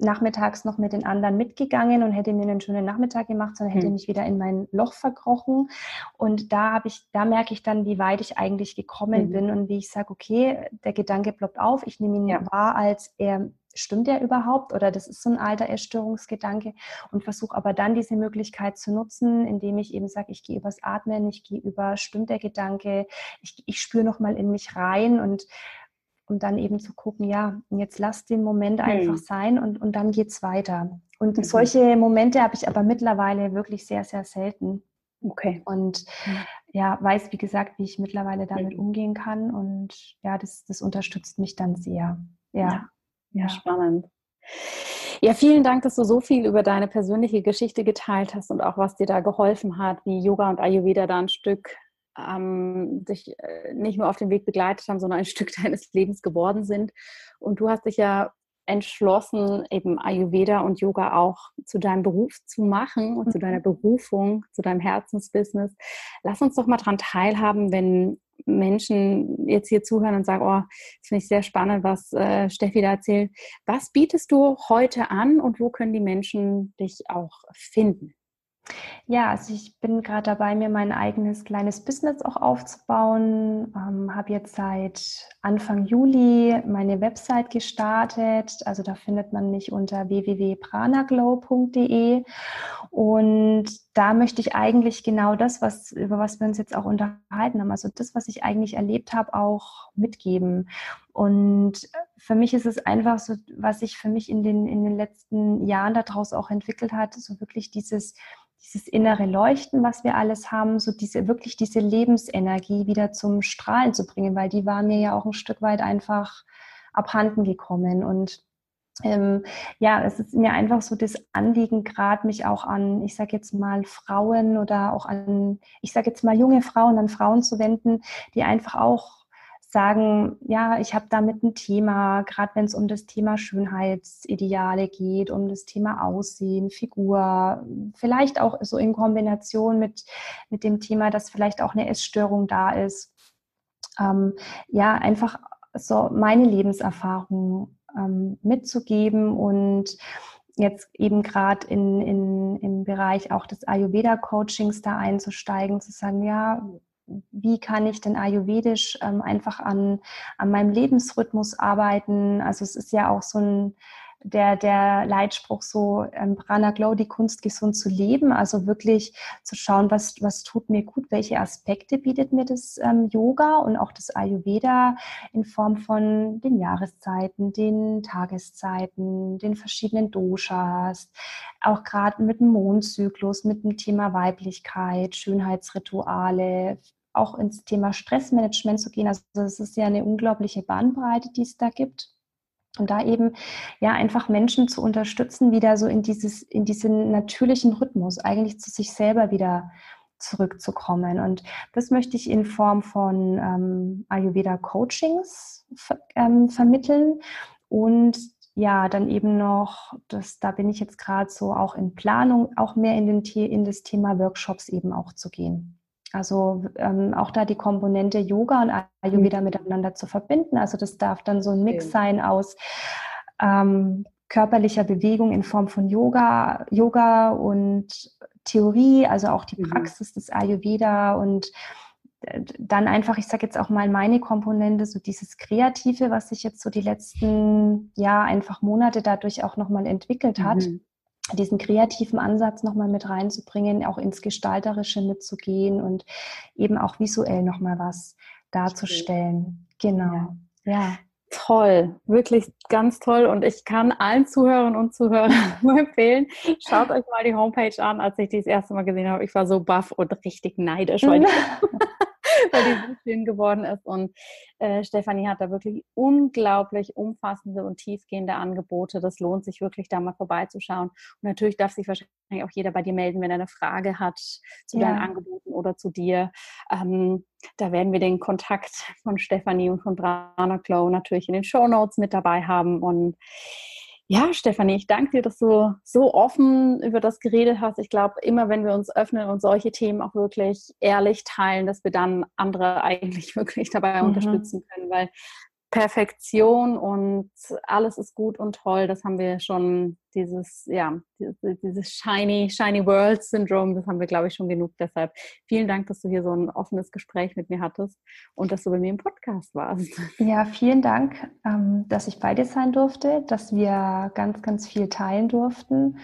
B: nachmittags noch mit den anderen mitgegangen und hätte mir einen schönen Nachmittag gemacht, sondern hätte mhm. mich wieder in mein Loch verkrochen. Und da habe ich, da merke ich dann, wie weit ich eigentlich gekommen mhm. bin und wie ich sage, okay, der Gedanke ploppt auf, ich nehme ihn ja. wahr als er stimmt der überhaupt oder das ist so ein alter Essstörungsgedanke und versuche aber dann diese Möglichkeit zu nutzen, indem ich eben sage, ich gehe übers Atmen, ich gehe über, stimmt der Gedanke, ich, ich spüre nochmal in mich rein und um dann eben zu gucken, ja, jetzt lass den Moment einfach mhm. sein und, und dann es weiter. Und mhm. solche Momente habe ich aber mittlerweile wirklich sehr, sehr selten. Okay. Und mhm. ja, weiß, wie gesagt, wie ich mittlerweile damit umgehen kann. Und ja, das, das unterstützt mich dann sehr. Ja.
C: ja. Ja, spannend. Ja, vielen Dank, dass du so viel über deine persönliche Geschichte geteilt hast und auch was dir da geholfen hat, wie Yoga und Ayurveda da ein Stück ähm, dich äh, nicht nur auf dem Weg begleitet haben, sondern ein Stück deines Lebens geworden sind. Und du hast dich ja entschlossen, eben Ayurveda und Yoga auch zu deinem Beruf zu machen und mhm. zu deiner Berufung, zu deinem Herzensbusiness. Lass uns doch mal daran teilhaben, wenn Menschen jetzt hier zuhören und sagen, oh, das finde ich sehr spannend, was äh, Steffi da erzählt. Was bietest du heute an und wo können die Menschen dich auch finden?
B: Ja, also ich bin gerade dabei, mir mein eigenes kleines Business auch aufzubauen. Ähm, habe jetzt seit Anfang Juli meine Website gestartet. Also da findet man mich unter www.pranaglow.de. Und da möchte ich eigentlich genau das, was, über was wir uns jetzt auch unterhalten haben, also das, was ich eigentlich erlebt habe, auch mitgeben. Und für mich ist es einfach so, was sich für mich in den, in den letzten Jahren daraus auch entwickelt hat, so wirklich dieses, dieses innere Leuchten, was wir alles haben, so diese wirklich diese Lebensenergie wieder zum Strahlen zu bringen, weil die war mir ja auch ein Stück weit einfach abhanden gekommen und ähm, ja, es ist mir einfach so das Anliegen, gerade mich auch an, ich sage jetzt mal Frauen oder auch an, ich sage jetzt mal junge Frauen, an Frauen zu wenden, die einfach auch sagen, ja, ich habe damit ein Thema, gerade wenn es um das Thema Schönheitsideale geht, um das Thema Aussehen, Figur, vielleicht auch so in Kombination mit, mit dem Thema, dass vielleicht auch eine Essstörung da ist. Ähm, ja, einfach so meine Lebenserfahrung ähm, mitzugeben und jetzt eben gerade in, in, im Bereich auch des Ayurveda-Coachings da einzusteigen, zu sagen, ja, wie kann ich denn ayurvedisch ähm, einfach an, an meinem Lebensrhythmus arbeiten. Also es ist ja auch so ein, der, der Leitspruch so, ähm, Prana Glow, die Kunst gesund zu leben, also wirklich zu schauen, was, was tut mir gut, welche Aspekte bietet mir das ähm, Yoga und auch das Ayurveda in Form von den Jahreszeiten, den Tageszeiten, den verschiedenen Doshas, auch gerade mit dem Mondzyklus, mit dem Thema Weiblichkeit, Schönheitsrituale, auch ins Thema Stressmanagement zu gehen. Also es ist ja eine unglaubliche Bandbreite, die es da gibt. Und da eben ja einfach Menschen zu unterstützen, wieder so in dieses, in diesen natürlichen Rhythmus, eigentlich zu sich selber wieder zurückzukommen. Und das möchte ich in Form von ähm, Ayurveda Coachings ähm, vermitteln und ja, dann eben noch, das, da bin ich jetzt gerade so auch in Planung, auch mehr in, den, in das Thema Workshops eben auch zu gehen. Also ähm, auch da die Komponente Yoga und Ayurveda mhm. miteinander zu verbinden. Also das darf dann so ein Mix sein aus ähm, körperlicher Bewegung in Form von Yoga, Yoga und Theorie, also auch die mhm. Praxis des Ayurveda und äh, dann einfach, ich sage jetzt auch mal meine Komponente, so dieses Kreative, was sich jetzt so die letzten ja einfach Monate dadurch auch nochmal entwickelt hat. Mhm diesen kreativen Ansatz nochmal mit reinzubringen, auch ins Gestalterische mitzugehen und eben auch visuell nochmal was darzustellen. Genau.
C: Ja. ja. Toll, wirklich ganz toll. Und ich kann allen Zuhörern und Zuhörern nur empfehlen, schaut euch mal die Homepage an, als ich die das erste Mal gesehen habe. Ich war so baff und richtig neidisch, weil, weil die so schön geworden ist. Und äh, Stefanie hat da wirklich unglaublich umfassende und tiefgehende Angebote. Das lohnt sich wirklich, da mal vorbeizuschauen. Und natürlich darf sich wahrscheinlich auch jeder bei dir melden, wenn er eine Frage hat zu ja. deinen Angeboten oder zu dir. Ähm, da werden wir den Kontakt von Stefanie und von Brana Glow natürlich in den Show Notes mit dabei haben. Und ja, Stefanie, ich danke dir, dass du so offen über das geredet hast. Ich glaube, immer wenn wir uns öffnen und solche Themen auch wirklich ehrlich teilen, dass wir dann andere eigentlich wirklich dabei mhm. unterstützen können, weil Perfektion und alles ist gut und toll, das haben wir schon, dieses, ja, dieses Shiny, Shiny World Syndrome, das haben wir, glaube ich, schon genug. Deshalb vielen Dank, dass du hier so ein offenes Gespräch mit mir hattest und dass du bei mir im Podcast warst.
B: Ja, vielen Dank, ähm, dass ich bei dir sein durfte, dass wir ganz, ganz viel teilen durften.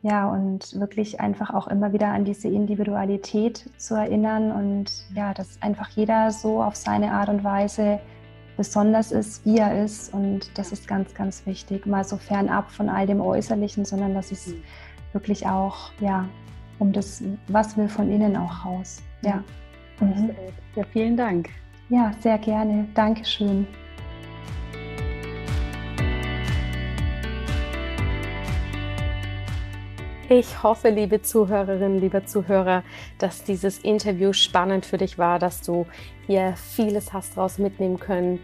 B: Ja, und wirklich einfach auch immer wieder an diese Individualität zu erinnern und ja, dass einfach jeder so auf seine Art und Weise besonders ist, wie er ist. Und das ist ganz, ganz wichtig. Mal so fernab von all dem Äußerlichen, sondern dass es mhm. wirklich auch, ja, um das, was will von innen auch raus. Ja.
C: Mhm. Ja, vielen Dank.
B: Ja, sehr gerne. Dankeschön.
C: Ich hoffe, liebe Zuhörerinnen, liebe Zuhörer, dass dieses Interview spannend für dich war, dass du hier vieles hast daraus mitnehmen können.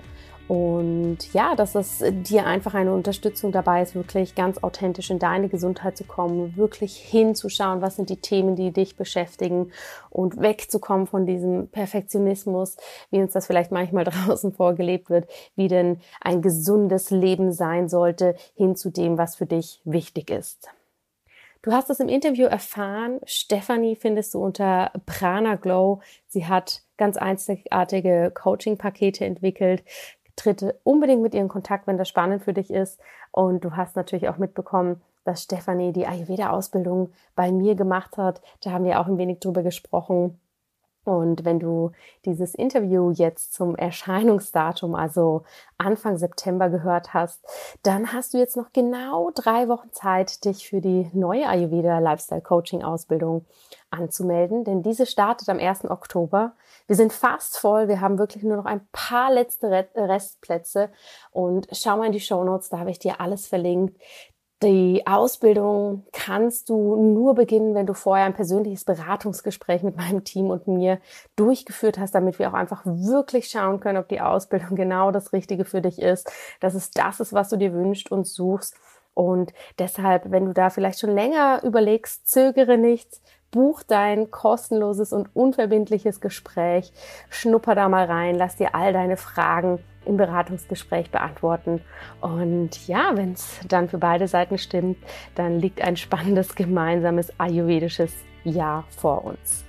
C: Und ja, dass es dir einfach eine Unterstützung dabei ist, wirklich ganz authentisch in deine Gesundheit zu kommen, wirklich hinzuschauen, was sind die Themen, die dich beschäftigen und wegzukommen von diesem Perfektionismus, wie uns das vielleicht manchmal draußen vorgelebt wird, wie denn ein gesundes Leben sein sollte, hin zu dem, was für dich wichtig ist. Du hast es im Interview erfahren. Stephanie findest du unter Prana Glow. Sie hat ganz einzigartige Coaching-Pakete entwickelt. Tritt unbedingt mit ihr in Kontakt, wenn das spannend für dich ist. Und du hast natürlich auch mitbekommen, dass Stephanie die Ayurveda-Ausbildung bei mir gemacht hat. Da haben wir auch ein wenig drüber gesprochen. Und wenn du dieses Interview jetzt zum Erscheinungsdatum, also Anfang September gehört hast, dann hast du jetzt noch genau drei Wochen Zeit, dich für die neue Ayurveda Lifestyle Coaching Ausbildung anzumelden, denn diese startet am 1. Oktober. Wir sind fast voll, wir haben wirklich nur noch ein paar letzte Restplätze und schau mal in die Show Notes, da habe ich dir alles verlinkt. Die Ausbildung kannst du nur beginnen, wenn du vorher ein persönliches Beratungsgespräch mit meinem Team und mir durchgeführt hast, damit wir auch einfach wirklich schauen können, ob die Ausbildung genau das Richtige für dich ist, dass es das ist, was du dir wünschst und suchst. Und deshalb, wenn du da vielleicht schon länger überlegst, zögere nichts, buch dein kostenloses und unverbindliches Gespräch, schnupper da mal rein, lass dir all deine Fragen im Beratungsgespräch beantworten. Und ja, wenn es dann für beide Seiten stimmt, dann liegt ein spannendes gemeinsames ayurvedisches Jahr vor uns.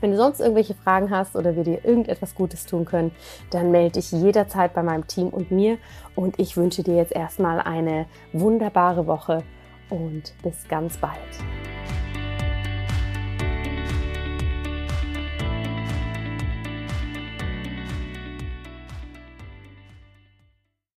C: Wenn du sonst irgendwelche Fragen hast oder wir dir irgendetwas Gutes tun können, dann melde dich jederzeit bei meinem Team und mir. Und ich wünsche dir jetzt erstmal eine wunderbare Woche und bis ganz bald.